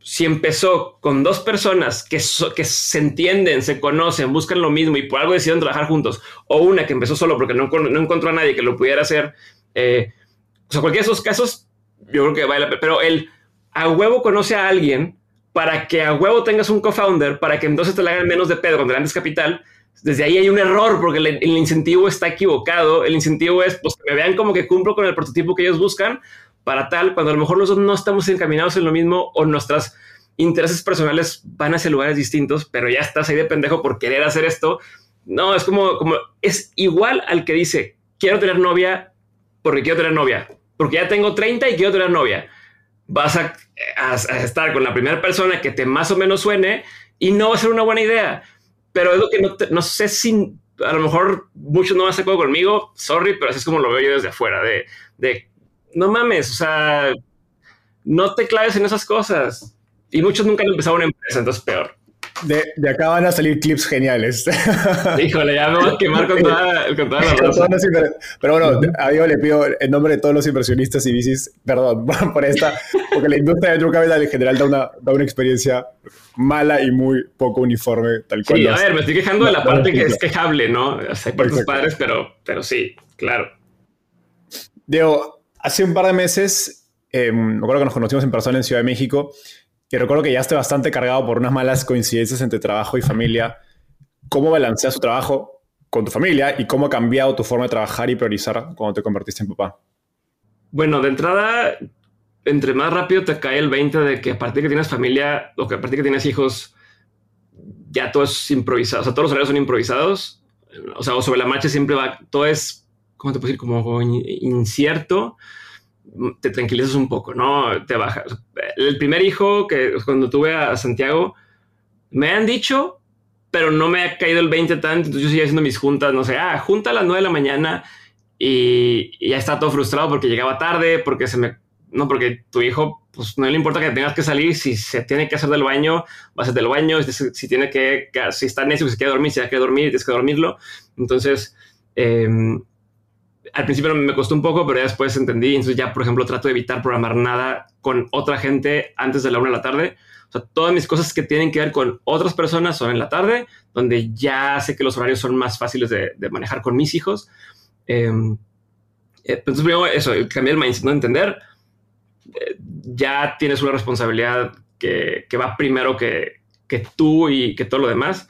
Si empezó con dos personas que, que se entienden, se conocen, buscan lo mismo y por algo decidieron trabajar juntos, o una que empezó solo porque no, no encontró a nadie que lo pudiera hacer, eh, sea, cualquiera de esos casos, yo creo que vale Pero él a huevo conoce a alguien para que a huevo tengas un co-founder, para que entonces te le hagan menos de pedo cuando le capital. Desde ahí hay un error porque el, incentivo está equivocado. El incentivo es pues, que me vean como que cumplo con el prototipo que ellos buscan para tal, cuando a lo mejor nosotros no estamos encaminados en lo mismo o nuestros intereses personales van hacia lugares distintos, pero ya estás ahí de pendejo por querer hacer esto. No, es como, como es igual al que dice, quiero tener novia porque quiero tener novia, porque ya tengo 30 y quiero tener novia. Vas a, estar con la primera persona que te más o menos suene y no va a ser una buena idea. Pero es lo que no, no sé si a lo mejor muchos no van a estar conmigo, sorry, pero así es como lo veo yo desde afuera, de, de no mames, o sea, no te claves en esas cosas. Y muchos nunca han empezado una empresa, entonces peor.
De, de, acá van a salir clips geniales.
Híjole, ya me voy a quemar con toda, con toda la raza.
Pero bueno, a Diego le pido en nombre de todos los inversionistas y bicis, perdón por esta, porque la industria de True Capital en general da una, da una experiencia mala y muy poco uniforme, tal cual.
Sí, a ver, me estoy quejando de la parte que es quejable, ¿no? O sea, hay partes padres, pero, pero sí, claro.
Diego, hace un par de meses, eh, me acuerdo que nos conocimos en persona en Ciudad de México recuerdo que ya esté bastante cargado por unas malas coincidencias entre trabajo y familia. ¿Cómo balanceas tu trabajo con tu familia y cómo ha cambiado tu forma de trabajar y priorizar cuando te convertiste en papá?
Bueno, de entrada, entre más rápido te cae el 20 de que a partir que tienes familia o que a partir que tienes hijos, ya todo es improvisado. O sea, todos los horarios son improvisados. O sea, o sobre la marcha siempre va, todo es, ¿cómo te puedo decir? Como incierto te tranquilizas un poco, ¿no? Te bajas. El primer hijo que cuando tuve a Santiago, me han dicho, pero no me ha caído el 20 tanto, entonces yo seguía haciendo mis juntas, no sé, ah, junta a las 9 de la mañana y, ya está todo frustrado porque llegaba tarde, porque se me... No, porque tu hijo, pues no le importa que tengas que salir, si se tiene que hacer del baño, va a hacer del baño, si tiene que, si está necio, si quiere dormir, si hay que dormir, tienes que dormirlo. Entonces, eh, al principio me costó un poco, pero después entendí. Entonces ya, por ejemplo, trato de evitar programar nada con otra gente antes de la una de la tarde. O sea, todas mis cosas que tienen que ver con otras personas son en la tarde, donde ya sé que los horarios son más fáciles de, manejar con mis hijos. Em, eh, entonces, primero eso, cambiar el mindset, no entender. Eh, ya tienes una responsabilidad que, va primero que tú y que todo lo demás.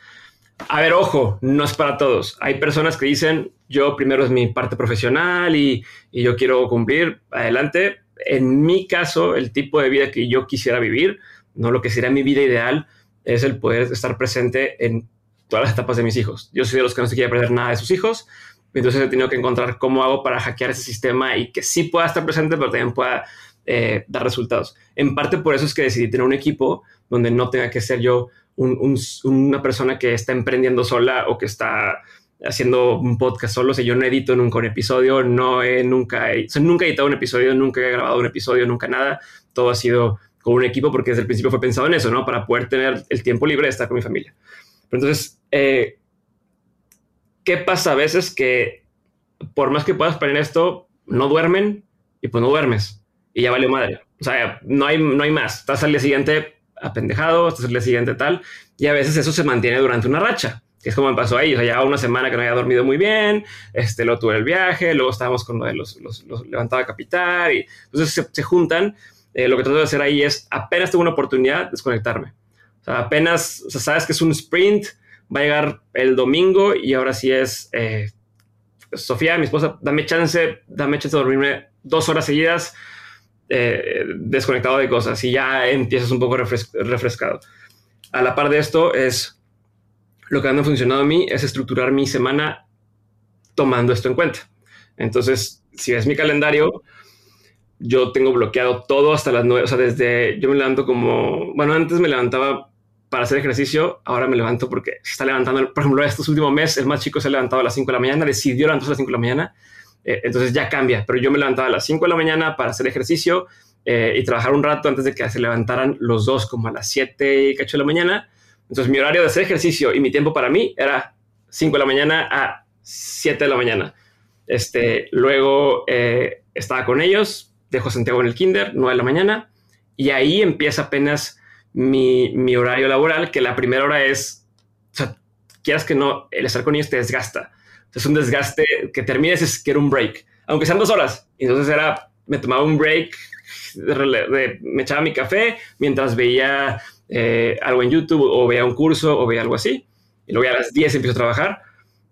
A ver, ojo, no es para todos. Hay personas que dicen, yo primero es mi parte profesional y, yo quiero cumplir, adelante. En mi caso, el tipo de vida que yo quisiera vivir, no lo que sería mi vida ideal, es el poder estar presente en todas las etapas de mis hijos. Yo soy de los que no se quiere perder nada de sus hijos, entonces he tenido que encontrar cómo hago para hackear ese sistema y que sí pueda estar presente, pero también pueda eh, dar resultados. En parte por eso es que decidí tener un equipo donde no tenga que ser yo una persona que está emprendiendo sola o que está haciendo un podcast solo. O sea, yo no edito nunca un episodio, no he nunca, nunca editado un episodio, nunca he grabado un episodio, nunca nada. Todo ha sido con un equipo porque desde el principio fue pensado en eso, ¿no? Para poder tener el tiempo libre de estar con mi familia. Pero entonces, eh, ¿qué pasa a veces que por más que puedas planear esto, no duermen y pues no duermes y ya valió madre. O sea, no hay, no hay más. Estás al día siguiente apendejado, al día siguiente tal, y a veces eso se mantiene durante una racha que es como me pasó ahí, o sea, ya una semana que no había dormido muy bien, este, luego tuve el viaje, luego estábamos con lo de los, los, los levantaba capital, y entonces se, juntan. Eh, lo que trato de hacer ahí es, apenas tengo una oportunidad, desconectarme. O sea, apenas, sabes que es un sprint, va a llegar el domingo y ahora sí es, eh, Sofía, mi esposa, dame chance, dame chance de dormirme dos horas seguidas, eh, desconectado de cosas y ya empiezas un poco refrescado. A la par de esto es lo que ha funcionado a mí es estructurar mi semana tomando esto en cuenta. Entonces, si ves mi calendario, yo tengo bloqueado todo hasta las nueve. O sea, desde yo me levanto como, bueno, antes me levantaba para hacer ejercicio, ahora me levanto porque se está levantando, por ejemplo, estos últimos meses, el más chico se ha levantado a las 5 de la mañana, decidió levantarse a las 5 de la mañana, eh, entonces ya cambia, pero yo me levantaba a las 5 de la mañana para hacer ejercicio eh, y trabajar un rato antes de que se levantaran los dos como a las 7 y cacho de la mañana entonces mi horario de hacer ejercicio y mi tiempo para mí era 5 de la mañana a 7 de la mañana. Este, luego eh, estaba con ellos, dejo Santiago en el kinder, 9 de la mañana, y ahí empieza apenas mi, mi horario laboral, que la primera hora es, o sea, quieras que no, el estar con ellos te desgasta. Es un desgaste que termines es que era un break, aunque sean dos horas. Entonces era, me tomaba un break, me echaba mi café mientras veía eh, algo en YouTube o vea un curso o vea algo así. Y luego a las 10 empiezo a trabajar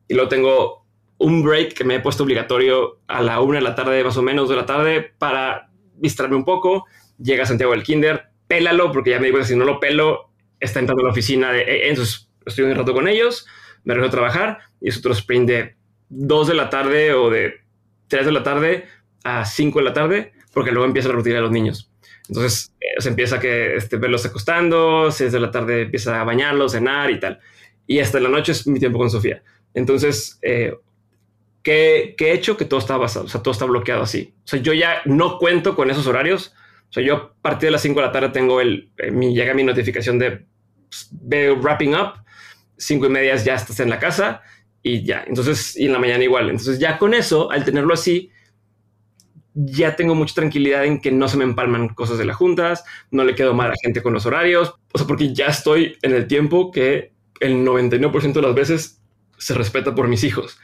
y luego tengo un break que me he puesto obligatorio a la 1 de la tarde, más o menos de la tarde, para distraerme un poco. Llega Santiago del Kinder, pélalo, porque ya me digo que si no lo pelo, está entrando a la oficina. De, eh, entonces estoy un rato con ellos, me regreso a trabajar y es otro sprint de 2 de la tarde o de 3 de la tarde a 5 de la tarde, porque luego empieza la rutina de los niños. Entonces eh, se empieza a que este, verlos acostando, 6 de la tarde empieza a bañarlos, cenar y tal. Y hasta la noche es mi tiempo con Sofía. Entonces, eh, ¿qué, he hecho? Que todo está basado, o sea, todo está bloqueado así. O sea, yo ya no cuento con esos horarios. O sea, yo a partir de las 5 de la tarde tengo el, eh, mi, llega mi notificación de pues, veo wrapping up, cinco y media ya estás en la casa y ya. Entonces, y en la mañana igual. Entonces, ya con eso, al tenerlo así, ya tengo mucha tranquilidad en que no se me empalman cosas de las juntas, no le quedo mal a gente con los horarios, o sea, porque ya estoy en el tiempo que el 99% de las veces se respeta por mis hijos.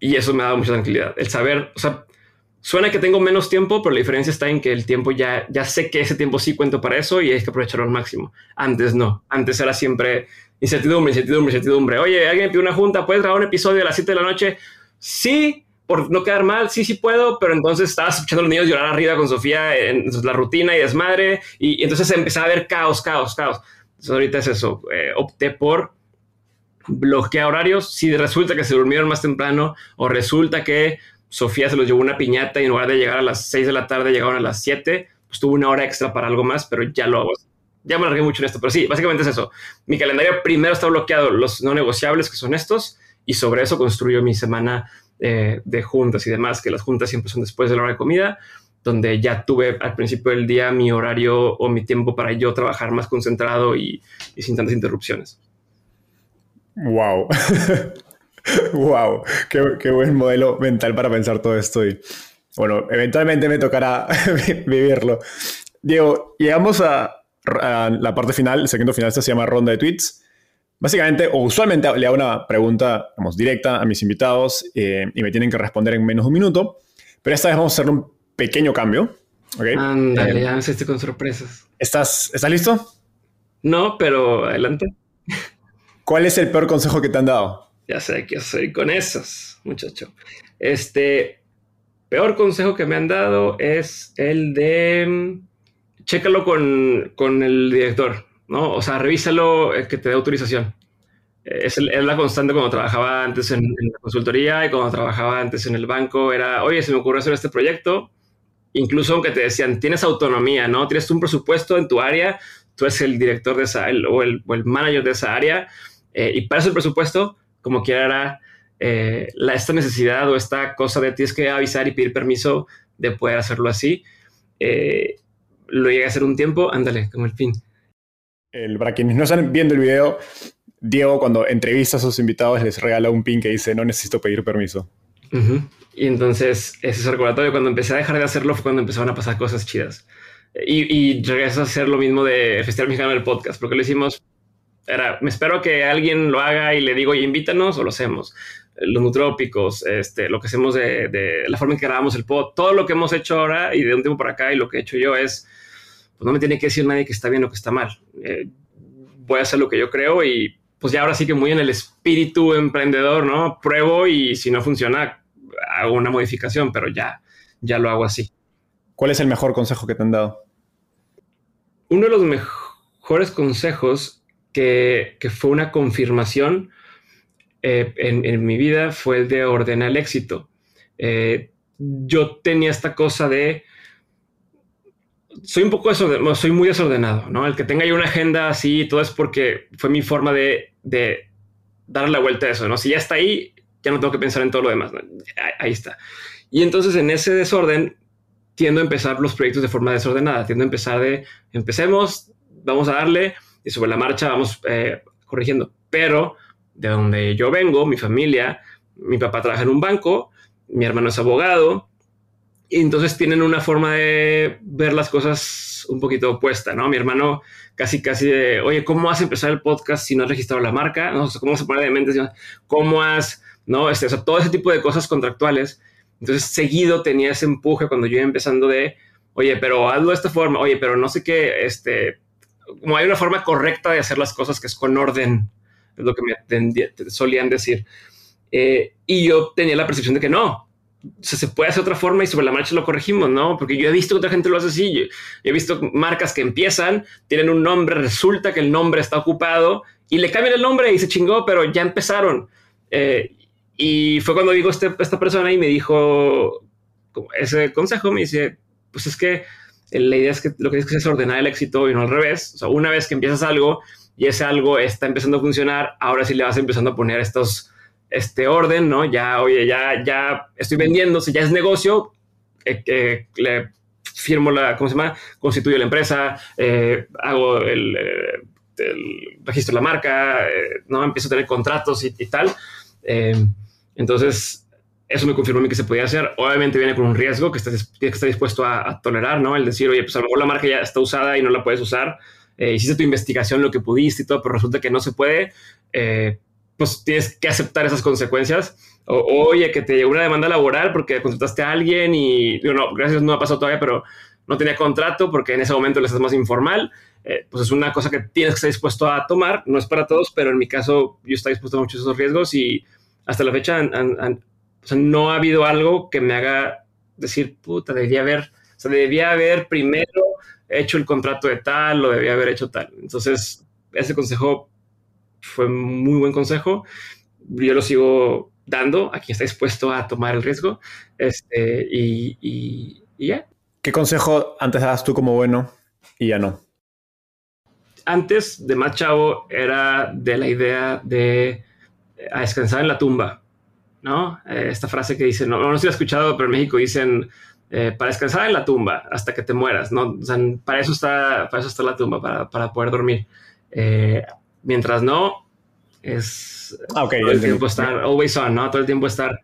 Y eso me dado mucha tranquilidad. El saber, o sea, suena que tengo menos tiempo, pero la diferencia está en que el tiempo ya, ya sé que ese tiempo sí cuento para eso y hay que aprovecharlo al máximo. Antes no. Antes era siempre incertidumbre, incertidumbre, incertidumbre. Oye, alguien pide una junta, ¿puedes grabar un episodio a las 7 de la noche? Sí, por no quedar mal, sí, sí puedo, pero entonces estaba escuchando a los niños llorar arriba con Sofía en la rutina y desmadre, y, entonces empezaba a haber caos, caos, caos. Entonces ahorita es eso, eh, opté por bloquear horarios, si resulta que se durmieron más temprano o resulta que Sofía se los llevó una piñata y en lugar de llegar a las 6 de la tarde llegaron a las 7, pues tuve una hora extra para algo más, pero ya lo hago. Ya me alargué mucho en esto, pero sí, básicamente es eso. Mi calendario primero está bloqueado, los no negociables que son estos, y sobre eso construyo mi semana eh, de juntas y demás, que las juntas siempre son después de la hora de comida, donde ya tuve al principio del día mi horario o mi tiempo para yo trabajar más concentrado y, sin tantas interrupciones.
Wow. wow. Qué, buen modelo mental para pensar todo esto. Y bueno, eventualmente me tocará vivirlo. Diego, llegamos a, la parte final, el segundo final, se llama ronda de tweets. Básicamente, o usualmente le hago una pregunta digamos, directa a mis invitados eh, y me tienen que responder en menos de un minuto, pero esta vez vamos a hacer un pequeño cambio.
¿okay? Ándale, eh, ya me con sorpresas.
¿Estás, ¿Estás listo?
No, pero adelante.
¿Cuál es el peor consejo que te han dado?
Ya sé que soy con esos, muchacho. Este peor consejo que me han dado es el de mm, chécalo con, con el director. ¿no? O sea, revísalo, eh, que te dé autorización. Eh, es, la constante cuando trabajaba antes en, la consultoría y cuando trabajaba antes en el banco. Era, oye, se me ocurrió hacer este proyecto. Incluso aunque te decían, tienes autonomía, ¿no? Tienes un presupuesto en tu área, tú eres el director de esa, o, el, manager de esa área, eh, y para ese presupuesto, como quiera, la, esta necesidad o esta cosa de tienes que avisar y pedir permiso de poder hacerlo así. Lo llegué a hacer un tiempo, ándale, como el fin
el, para quienes no están viendo el video, Diego cuando entrevista a sus invitados les regala un pin que dice no necesito pedir permiso.
Y entonces ese recordatorio, cuando empecé a dejar de hacerlo fue cuando empezaron a pasar cosas chidas. Y, y regreso a hacer lo mismo de Festival Mexicano del Podcast, porque lo hicimos, era, me espero que alguien lo haga y le digo, y invítanos o lo hacemos. Los nutrópicos, este, lo que hacemos de, de la forma en que grabamos el pod, todo lo que hemos hecho ahora y de un tiempo para acá y lo que he hecho yo es pues no me tiene que decir nadie que está bien o que está mal. Eh, voy a hacer lo que yo creo y pues ya ahora sí que muy en el espíritu emprendedor, ¿no? Pruebo y si no funciona, hago una modificación, pero ya, ya lo hago así.
¿Cuál es el mejor consejo que te han dado?
Uno de los mejores consejos que, fue una confirmación eh, en, mi vida fue el de ordenar el éxito. Eh, yo tenía esta cosa de soy un poco desordenado, soy muy desordenado, ¿no? El que tenga yo una agenda así, todo es porque fue mi forma de, de la vuelta a eso, ¿no? Si ya está ahí, ya no tengo que pensar en todo lo demás, ahí, está. Y entonces en ese desorden tiendo a empezar los proyectos de forma desordenada, tiendo a empezar de, empecemos, vamos a darle y sobre la marcha vamos eh, corrigiendo. Pero de donde yo vengo, mi familia, mi papá trabaja en un banco, mi hermano es abogado, entonces tienen una forma de ver las cosas un poquito opuesta, ¿no? Mi hermano casi, casi de, oye, ¿cómo has empezado el podcast si no has registrado la marca? ¿No? ¿Cómo se pone de mente? ¿Cómo has, no? Este, o sea, todo ese tipo de cosas contractuales. Entonces, seguido tenía ese empuje cuando yo iba empezando de, oye, pero hazlo de esta forma, oye, pero no sé qué, este, como hay una forma correcta de hacer las cosas que es con orden, es lo que me solían decir. Eh, y yo tenía la percepción de que no, se puede hacer otra forma y sobre la marcha lo corregimos, ¿no? Porque yo he visto que otra gente lo hace así. Yo, he visto marcas que empiezan, tienen un nombre, resulta que el nombre está ocupado y le cambian el nombre y se chingó, pero ya empezaron. Eh, y fue cuando digo este, esta persona y me dijo ese consejo, me dice, pues es que la idea es que lo que tienes que es ordenar el éxito y no al revés. O sea, una vez que empiezas algo y ese algo está empezando a funcionar, ahora sí le vas empezando a poner estos este orden, ¿no? Ya, oye, ya, ya estoy vendiendo, si ya es negocio, eh, le firmo la, ¿cómo se llama? Constituyo la empresa, eh, hago el, eh, el registro de la marca, eh, no empiezo a tener contratos y, tal. Eh, entonces, eso me confirmó a mí que se podía hacer. Obviamente viene con un riesgo que estás, que estar dispuesto a, tolerar, ¿no? El decir, oye, pues a lo mejor la marca ya está usada y no la puedes usar. Eh, hiciste tu investigación, lo que pudiste y todo, pero resulta que no se puede. Pues tienes que aceptar esas consecuencias. O, oye, que te llegó una demanda laboral porque contrataste a alguien y, no, gracias, no ha pasado todavía, pero no tenía contrato porque en ese momento le estás más informal. Eh, pues es una cosa que tienes que estar dispuesto a tomar. No es para todos, pero en mi caso yo estoy dispuesto a muchos esos riesgos y hasta la fecha no ha habido algo que me haga decir, puta, debía haber, o sea, debía haber primero hecho el contrato de tal, lo debía haber hecho tal. Entonces, ese consejo fue muy buen consejo. Yo lo sigo dando a quien está dispuesto a tomar el riesgo. Este, y, ya.
¿Qué consejo antes dabas tú como bueno y ya no?
Antes de más chavo era de la idea de eh, a descansar en la tumba, ¿no? Eh, esta frase que dice, no, no, sé si he escuchado, pero en México dicen, eh, para descansar en la tumba hasta que te mueras, ¿no? O sea, para eso está, para eso está la tumba, para, para poder dormir. Mientras no, es
ah, okay,
todo el tiempo estar, always on, ¿no? Todo el tiempo estar.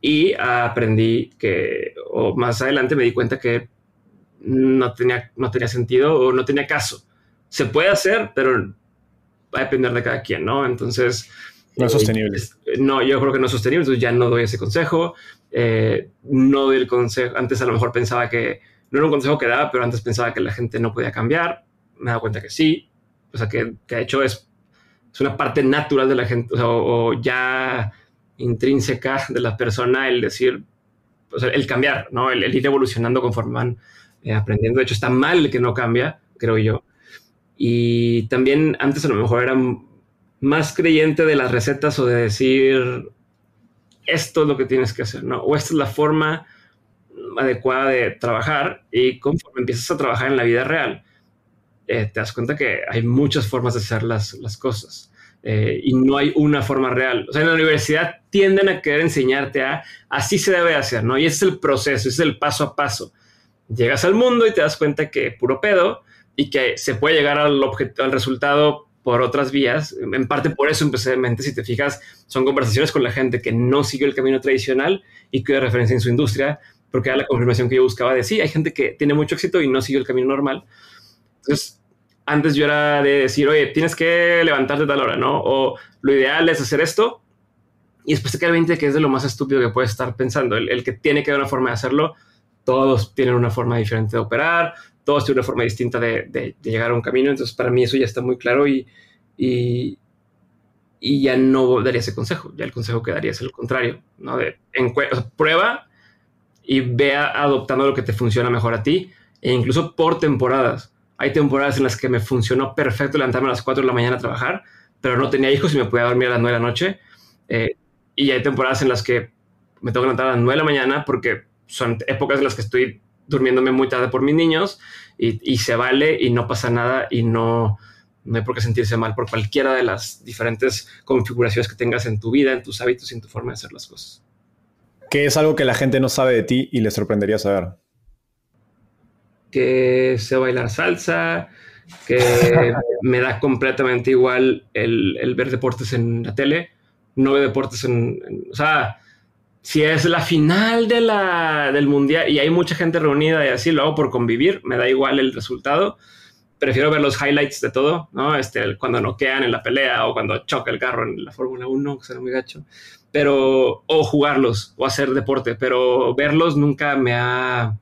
Y aprendí que, o más adelante me di cuenta que no tenía, no tenía sentido o no tenía caso. Se puede hacer, pero va a depender de cada quien, ¿no? Entonces...
No es sostenible.
no, yo creo que no es sostenible, entonces ya no doy ese consejo. Eh, no doy el consejo. Antes a lo mejor pensaba que no era un consejo que daba, pero antes pensaba que la gente no podía cambiar. Me he dado cuenta que sí. O sea, que, de hecho es es una parte natural de la gente, o, ya intrínseca de la persona el decir, o sea, el cambiar, ¿no? El, ir evolucionando conforme van eh, aprendiendo. De hecho, está mal el que no cambia, creo yo. Y también antes a lo mejor era más creyente de las recetas o de decir, esto es lo que tienes que hacer, ¿no? O esta es la forma adecuada de trabajar y conforme empiezas a trabajar en la vida real, eh, te das cuenta que hay muchas formas de hacer las, las cosas eh, y no hay una forma real. O sea, en la universidad tienden a querer enseñarte a así se debe hacer, ¿no? Y ese es el proceso, ese es el paso a paso. Llegas al mundo y te das cuenta que puro pedo y que se puede llegar al, al resultado por otras vías. En parte por eso empecé mente, si te fijas, son conversaciones con la gente que no siguió el camino tradicional y que de referencia en su industria, porque era la confirmación que yo buscaba de sí, hay gente que tiene mucho éxito y no siguió el camino normal. Entonces, antes yo era de decir, oye, tienes que levantarte a tal hora, ¿no? O lo ideal es hacer esto. Y después te queda 20 que es de lo más estúpido que puedes estar pensando. El, que tiene que haber una forma de hacerlo, todos tienen una forma diferente de operar, todos tienen una forma distinta de, llegar a un camino. Entonces, para mí eso ya está muy claro y, y, ya no daría ese consejo. Ya el consejo que daría es el contrario, ¿no? De prueba y vea adoptando lo que te funciona mejor a ti e incluso por temporadas. Hay temporadas en las que me funcionó perfecto levantarme a las 4 de la mañana a trabajar, pero no tenía hijos y me podía dormir a las 9 de la noche. Eh, y hay temporadas en las que me tengo que levantar a las 9 de la mañana porque son épocas en las que estoy durmiéndome muy tarde por mis niños y, se vale y no pasa nada y no, no hay por qué sentirse mal por cualquiera de las diferentes configuraciones que tengas en tu vida, en tus hábitos y en tu forma de hacer las cosas.
¿Qué es algo que la gente no sabe de ti y le sorprendería saber?
Que sé bailar salsa, que me da completamente igual el, ver deportes en la tele, no veo deportes en, o sea, si es la final de la, del mundial y hay mucha gente reunida y así lo hago por convivir, me da igual el resultado. Prefiero ver los highlights de todo, ¿no? Este, cuando noquean en la pelea o cuando choca el carro en la Fórmula 1, que será muy gacho. Pero, o jugarlos o hacer deporte, pero verlos nunca me ha,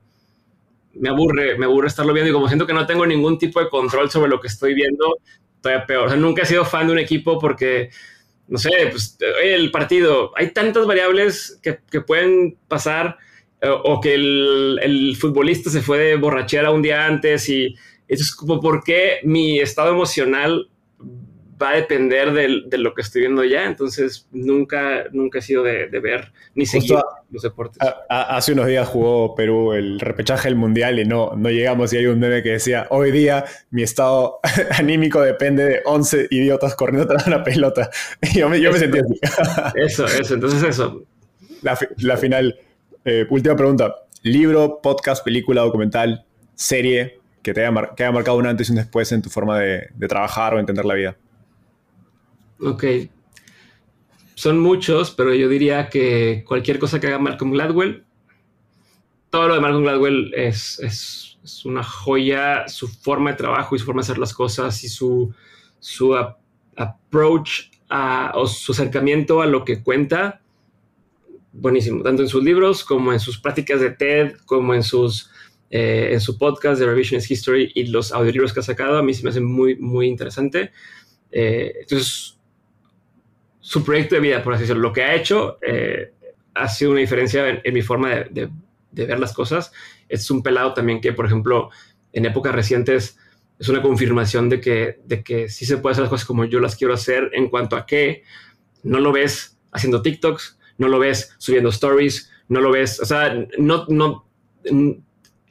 me aburre, me aburre estarlo viendo y como siento que no tengo ningún tipo de control sobre lo que estoy viendo, todavía peor. O sea, nunca he sido fan de un equipo porque, no sé, pues el partido, hay tantas variables que, que pueden pasar o, eh, o que el, el, futbolista se fue de borrachera un día antes y eso es como por qué mi estado emocional va a depender de, lo que estoy viendo ya. Entonces, nunca, nunca he sido de, ver ni seguir los deportes.
hace unos días jugó Perú el repechaje del Mundial y no, no llegamos y hay un meme que decía, hoy día mi estado anímico depende de 11 idiotas corriendo tras una pelota. Y yo me, yo me sentí así.
eso, eso, entonces eso.
La, final. Eh, última pregunta. Libro, podcast, película, documental, serie que te haya, que haya marcado un antes y un después en tu forma de, de trabajar o entender la vida.
Ok. Son muchos, pero yo diría que cualquier cosa que haga Malcolm Gladwell, todo lo de Malcolm Gladwell es, es, es una joya, su forma de trabajo y su forma de hacer las cosas y su, su approach a, o su acercamiento a lo que cuenta, buenísimo, tanto en sus libros como en sus prácticas de TED, como en sus eh, en su podcast de Revisionist History y los audiolibros que ha sacado, a mí se me hace muy, muy interesante. Eh, entonces, su proyecto de vida, por así decirlo, lo que ha hecho eh, ha sido una diferencia en, mi forma de, ver las cosas. Es un pelado también que, por ejemplo, en épocas recientes es una confirmación de que, de sí se puede hacer las cosas como yo las quiero hacer en cuanto a que no lo ves haciendo TikToks, no lo ves subiendo stories, no lo ves, o sea, no,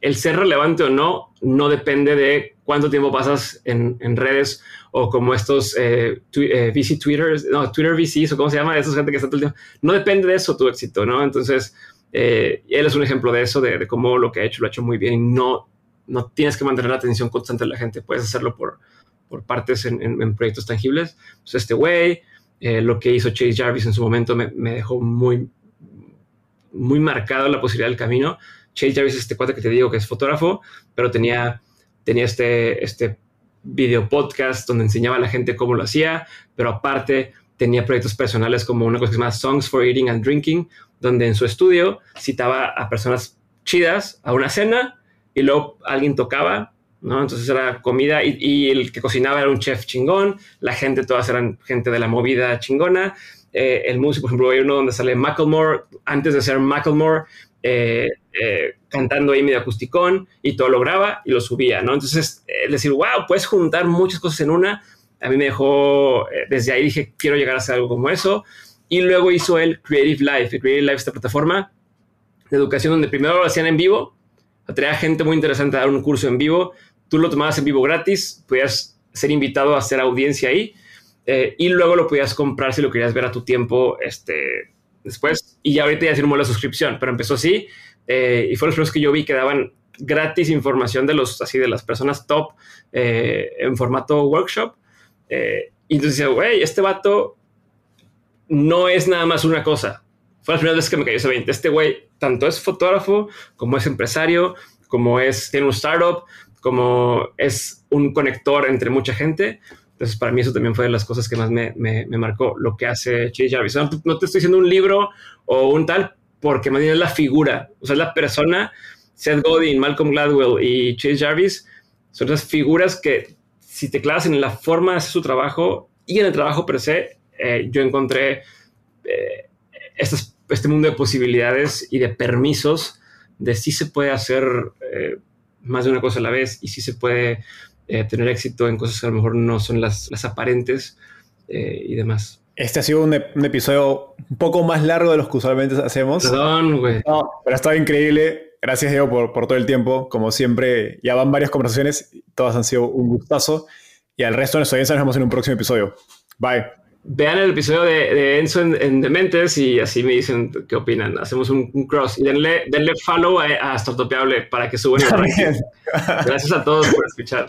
el ser relevante o no no depende de cuánto tiempo pasas en, redes o como estos eh, eh, VC Twitters, no, Twitter VCs o cómo se llama, esa gente que está todo el tiempo. No depende de eso tu éxito, ¿no? Entonces, eh, él es un ejemplo de eso, de, cómo lo que ha hecho lo ha hecho muy bien y no, no tienes que mantener la atención constante de la gente, puedes hacerlo por, por partes en, proyectos tangibles. Pues este güey, lo que hizo Chase Jarvis en su momento me, me dejó muy, muy marcado la posibilidad del camino Chase Jarvis es este cuate que te digo que es fotógrafo, pero tenía, tenía este, este video podcast donde enseñaba a la gente cómo lo hacía, pero aparte tenía proyectos personales como una cosa que se llama Songs for Eating and Drinking, donde en su estudio citaba a personas chidas a una cena y luego alguien tocaba, ¿no? Entonces era comida y, el que cocinaba era un chef chingón, la gente, todas eran gente de la movida chingona. Eh, el músico, por ejemplo, hay uno donde sale Macklemore, antes de ser Macklemore, eh, eh, cantando ahí medio acusticón y todo lo graba y lo subía, ¿no? Entonces, es decir, wow, puedes juntar muchas cosas en una. A mí me dejó, eh, desde ahí dije, quiero llegar a hacer algo como eso. Y luego hizo el Creative Life. Creative Life, esta plataforma de educación donde primero lo hacían en vivo, atraía gente muy interesante a dar un curso en vivo. Tú lo tomabas en vivo gratis, podías ser invitado a hacer audiencia ahí. y luego lo podías comprar si lo querías ver a tu tiempo, este, después. Y ya ahorita ya tiene una suscripción, pero empezó así. Eh, y fueron los primeros que yo vi que daban gratis información de los, así, de las personas top eh, en formato workshop. Eh, y entonces decía, güey, este vato no es nada más una cosa. Fue la primera vez que me cayó ese 20. Este güey tanto es fotógrafo, como es empresario, como es, tiene un startup, como es un conector entre mucha gente. Entonces, para mí eso también fue de las cosas que más me, me, marcó lo que hace Chase Jarvis. No, te estoy diciendo un libro o un tal, porque más bien es la figura, o sea, es la persona, Seth Godin, Malcolm Gladwell y Chase Jarvis, son esas figuras que si te clavas en la forma de hacer su trabajo y en el trabajo per se, eh, yo encontré eh, este mundo de posibilidades y de permisos de si se puede hacer eh, más de una cosa a la vez y si se puede tener éxito en cosas que a lo mejor no son las, las aparentes y demás.
Este ha sido un, episodio un poco más largo de los que usualmente hacemos.
Perdón, güey.
No, pero ha estado increíble. Gracias, Diego, por, por todo el tiempo. Como siempre, ya van varias conversaciones. Todas han sido un gustazo. Y al resto de nuestra audiencia nos vemos en un próximo episodio. Bye
vean el episodio de, Enzo en, Dementes y así me dicen qué opinan. Hacemos un, cross y denle, denle follow a, a Startupiable para que suban. Gracias a todos por escuchar.